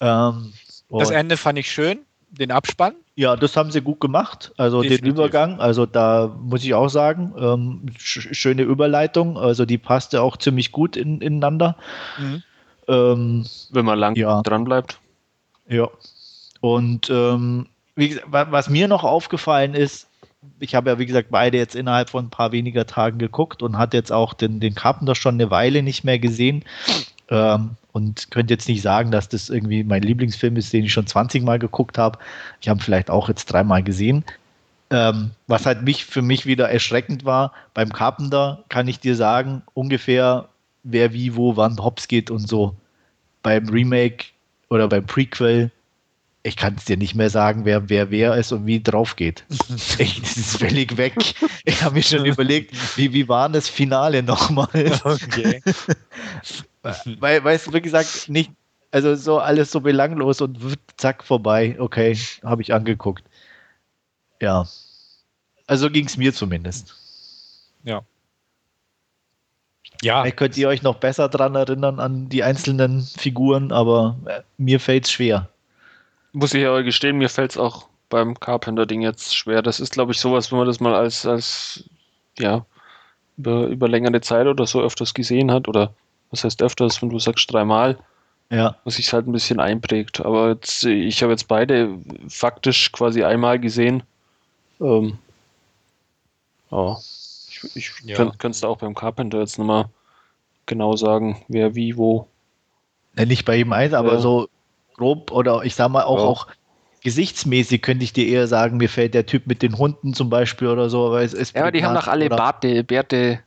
[LAUGHS] ähm, das Ende fand ich schön, den Abspann. Ja, das haben sie gut gemacht. Also Definitiv. den Übergang, also da muss ich auch sagen, ähm, sch schöne Überleitung. Also die passte auch ziemlich gut in, ineinander. Ähm, Wenn man lang Ja. dran bleibt. ja. Und ähm, wie gesagt, wa- was mir noch aufgefallen ist, ich habe ja wie gesagt beide jetzt innerhalb von ein paar weniger Tagen geguckt und hatte jetzt auch den, den Carpenter schon eine Weile nicht mehr gesehen. Ähm, und könnte jetzt nicht sagen, dass das irgendwie mein Lieblingsfilm ist, den ich schon 20 Mal geguckt habe. Ich habe ihn vielleicht auch jetzt dreimal gesehen. Ähm, was halt mich für mich wieder erschreckend war, beim Carpenter kann ich dir sagen, ungefähr wer wie, wo, wann hops geht und so. Beim Remake oder beim Prequel, ich kann es dir nicht mehr sagen, wer wer wer ist und wie drauf geht. [LAUGHS] Echt, das ist völlig weg. Ich habe mir schon überlegt, wie, wie war das Finale nochmal? Okay. [LAUGHS] [LAUGHS] Weil, weißt du, wie gesagt, nicht, also so alles so belanglos und wird zack vorbei. Okay, habe ich angeguckt. Ja. Also ging es mir zumindest. ja. Vielleicht könnt ihr euch noch besser dran erinnern an die einzelnen Figuren, aber äh, mir fällt es schwer. Muss ich aber gestehen, mir fällt es auch beim Carpenter-Ding jetzt schwer. Das ist, glaube ich, sowas, wenn man das mal als, als ja, über, über längere Zeit oder so öfters gesehen hat, oder was heißt öfters, wenn du sagst dreimal, Ja, was sich halt ein bisschen einprägt. Aber jetzt, ich habe jetzt beide faktisch quasi einmal gesehen. Ähm, ja, ich, ich Ja. könnt- könnte es auch beim Carpenter jetzt nochmal genau sagen, wer wie wo. Ja, nicht bei jedem eins, aber Ja. so grob oder ich sag mal auch, Ja. auch gesichtsmäßig könnte ich dir eher sagen, mir fällt der Typ mit den Hunden zum Beispiel oder so. Aber es ist Ja, aber die haben doch alle Barte, Bärte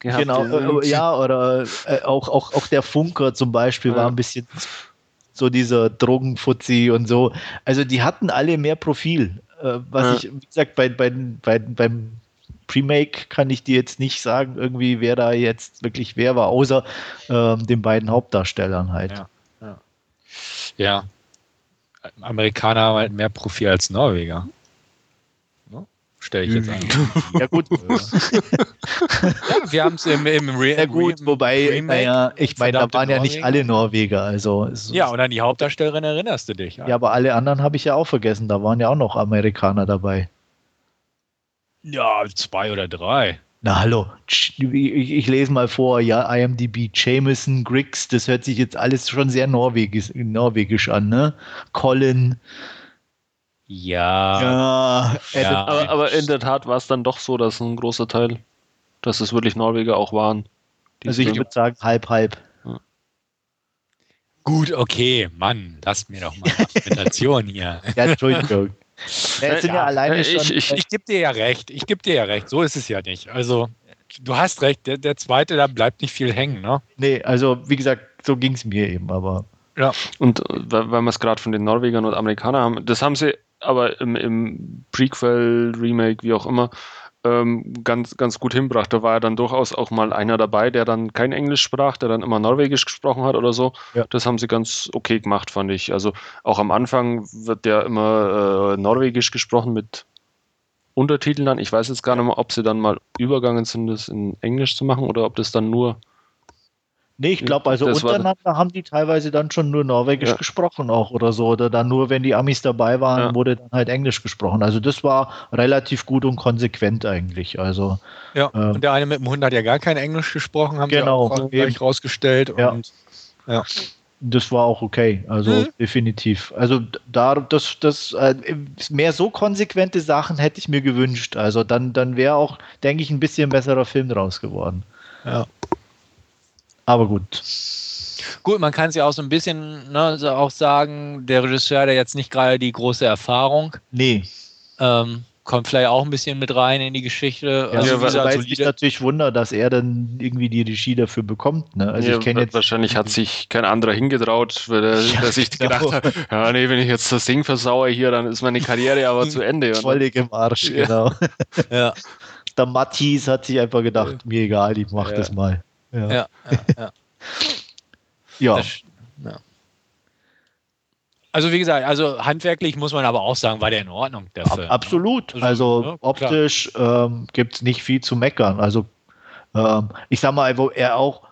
gehabt. Genau, äh, ja, oder äh, auch, auch, auch der Funker zum Beispiel war Ja. ein bisschen so dieser Drogenfuzzi und so. Also die hatten alle mehr Profil. Äh, was Ja. ich, wie gesagt, bei, bei, bei, beim Remake kann ich dir jetzt nicht sagen, irgendwie, wer da jetzt wirklich wer war, außer ähm, den beiden Hauptdarstellern halt. Ja. Ja. Amerikaner haben halt mehr Profil als Norweger. Stelle ich jetzt an. Ja gut, [LAUGHS] ja, wir haben es im, im Re ja gut, Re- wobei, Remake naja, ich meine, da waren ja nicht alle Norweger, also es- Ja, und an die Hauptdarstellerin erinnerst du dich. ja, aber alle anderen habe ich ja auch vergessen, da waren ja auch noch Amerikaner dabei. ja zwei oder drei. Na hallo, ich, ich lese mal vor, ja, IMDb, Jameson, Griggs, das hört sich jetzt alles schon sehr norwegisch, norwegisch an, ne? Colin, Ja. ja, Ja. Aber, aber in der Tat war es dann doch so, dass ein großer Teil, dass es wirklich Norweger auch waren. die also ich würde sagen halb, halb. Gut, okay, Mann, lasst mir doch mal Argumentation hier. [LAUGHS] Ja, Entschuldigung. Ja, es [LAUGHS] sind ja, Ja, alleine äh, schon, ich- ich- Ich gebe dir ja recht, ich gebe dir ja recht, so ist es ja nicht. Also, du hast recht, der, der zweite, da bleibt nicht viel hängen, ne? nee, also wie gesagt, so ging es mir eben, aber Ja. Und äh, weil, weil wir es gerade von den Norwegern und Amerikanern haben, das haben sie aber im, im Prequel, Remake, wie auch immer, ähm, ganz, ganz gut hinbracht. Da war ja dann durchaus auch mal einer dabei, der dann kein Englisch sprach, der dann immer Norwegisch gesprochen hat oder so. Ja. Das haben sie ganz okay gemacht, fand ich. Also auch am Anfang wird der immer äh, Norwegisch gesprochen mit Untertiteln dann. Ich weiß jetzt gar nicht mehr, ob sie dann mal übergangen sind, das in Englisch zu machen oder ob das dann nur Nee, ich glaube, also Das untereinander haben die teilweise dann schon nur Norwegisch Ja. gesprochen auch oder so. Oder dann nur, wenn die Amis dabei waren, Ja. wurde dann halt Englisch gesprochen. Also das war relativ gut und konsequent eigentlich. Also Ja, Ähm. und der eine mit dem Hund hat ja gar kein Englisch gesprochen, haben Genau, sie auch gleich rausgestellt. Ja. Und das war auch okay. Also Mhm. definitiv. Also da, das, das, äh, mehr so konsequente Sachen hätte ich mir gewünscht. Also dann, dann wäre auch, denke ich, ein bisschen besserer Film draus geworden. ja. Aber gut. Gut, man kann es ja auch so ein bisschen ne, so auch sagen, der Regisseur hat ja jetzt nicht gerade die große Erfahrung. Nee. Ähm, kommt vielleicht auch ein bisschen mit rein in die Geschichte. Ja, Also, Ja, wobei es mich solide- natürlich wundert, dass er dann irgendwie die Regie dafür bekommt. Ne? Also ja, ich kenne jetzt wahrscheinlich hat sich kein anderer hingetraut, weil er, [LAUGHS] Ja, der sich genau. gedacht hat, ja nee, wenn ich jetzt das Ding versauere hier, dann ist meine Karriere aber zu Ende. Völlig im Arsch, Ja. genau. ja, [LAUGHS] Der Matthias hat sich einfach gedacht, mir egal, ich mach Ja. das mal. Ja. ja, ja, ja. Ja. Das, ja. Also wie gesagt, also handwerklich muss man aber auch sagen, war der in Ordnung, der Ab, Film. absolut. Also, Also ja, klar. optisch ähm, gibt es nicht viel zu meckern. Also ähm, ich sag mal, wo er auch,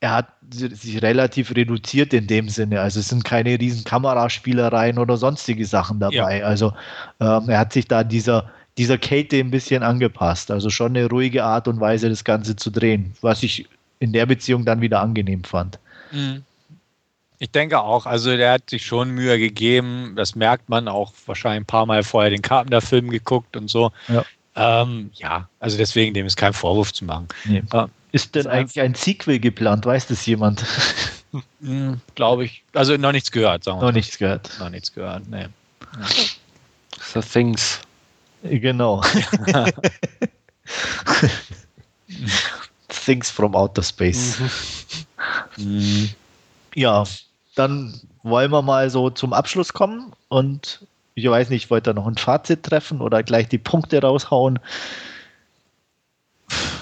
er hat si- sich relativ reduziert in dem Sinne. Also es sind keine riesen Kameraspielereien oder sonstige Sachen dabei. Also ähm, er hat sich da dieser, dieser Kate ein bisschen angepasst. Also schon eine ruhige Art und Weise, das Ganze zu drehen, was ich in der Beziehung dann wieder angenehm fand. Mhm. Ich denke auch, also der hat sich schon Mühe gegeben, das merkt man auch wahrscheinlich ein paar Mal vorher den Carpenter-Film geguckt und so. Ja. Ähm, ja, also deswegen dem ist kein Vorwurf zu machen. Nee. Ja. Ist denn Ist eigentlich ein Sequel geplant? Weiß das jemand? Hm, Glaube ich. Also noch nichts gehört, sagen wir Noch mal. nichts gehört. Noch nichts gehört, nee. The Things. Genau. [LAUGHS] Things from Outer Space. Mhm. Ja, dann wollen wir mal so zum Abschluss kommen und ich weiß nicht, wollt ihr noch ein Fazit treffen oder gleich die Punkte raushauen?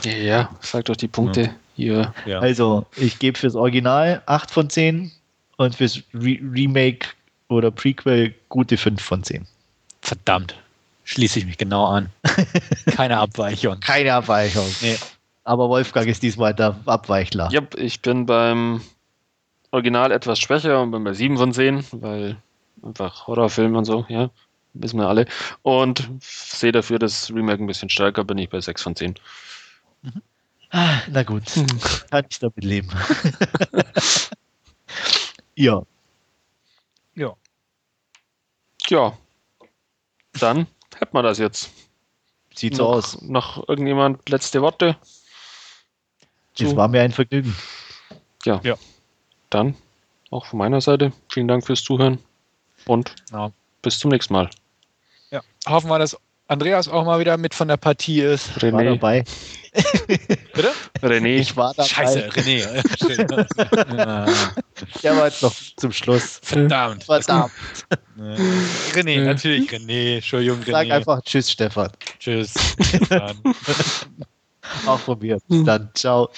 Ja, ja, sag doch die Punkte hier. Ja. Also, ich gebe fürs Original 8 von 10 und fürs Re Remake oder Prequel gute 5 von 10. Verdammt. Schließe ich mich genau an. [LAUGHS] Keine Abweichung. Keine Abweichung. Nee. Aber Wolfgang ist diesmal der Abweichler. Ja, ich bin beim Original etwas schwächer und bin bei 7 von 10, weil einfach Horrorfilm und so, ja, wissen wir alle. Und sehe dafür das Remake ein bisschen stärker, bin ich bei 6 von 10. Ah, Na gut, [LAUGHS] kann ich damit leben. [LAUGHS] ja, Ja. Ja, dann hätten wir das jetzt. sieht so aus. Noch irgendjemand letzte Worte? Es zu- war mir ein Vergnügen. Dann auch von meiner Seite vielen Dank fürs Zuhören und Ja. bis zum nächsten Mal. ja. Hoffen wir, dass Andreas auch mal wieder mit von der Partie ist. War René, dabei. [LAUGHS] Bitte? René, Ich war dabei. Scheiße, René. [LAUGHS] Ja, Der war jetzt noch zum Schluss. Verdammt. Verdammt. [LAUGHS] René, natürlich René. Entschuldigung, Sag René. einfach Tschüss, Stefan. Tschüss. Bis dann. Auch von mir. Bis dann. Ciao.